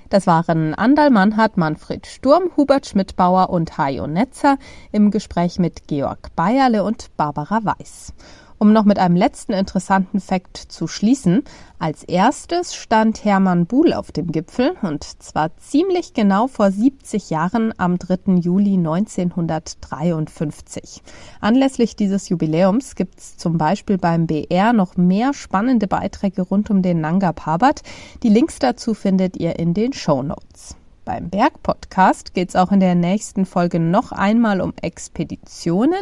Das waren Andal Mannhardt, Manfred Sturm, Hubert Schmidbauer und Hajo Netzer im Gespräch mit Georg Bayerle und Barbara Weiß. Um noch mit einem letzten interessanten Fakt zu schließen. Als erstes stand Hermann Buhl auf dem Gipfel und zwar ziemlich genau vor 70 Jahren am 3. Juli 1953. Anlässlich dieses Jubiläums gibt es zum Beispiel beim BR noch mehr spannende Beiträge rund um den Nanga Parbat. Die Links dazu findet ihr in den Show Notes. Beim Berg-Podcast geht es auch in der nächsten Folge noch einmal um Expeditionen,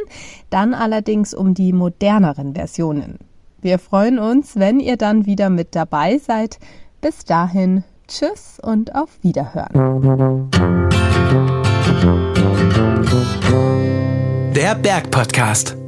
dann allerdings um die moderneren Versionen. Wir freuen uns, wenn ihr dann wieder mit dabei seid. Bis dahin, tschüss und auf Wiederhören. Der Berg-Podcast.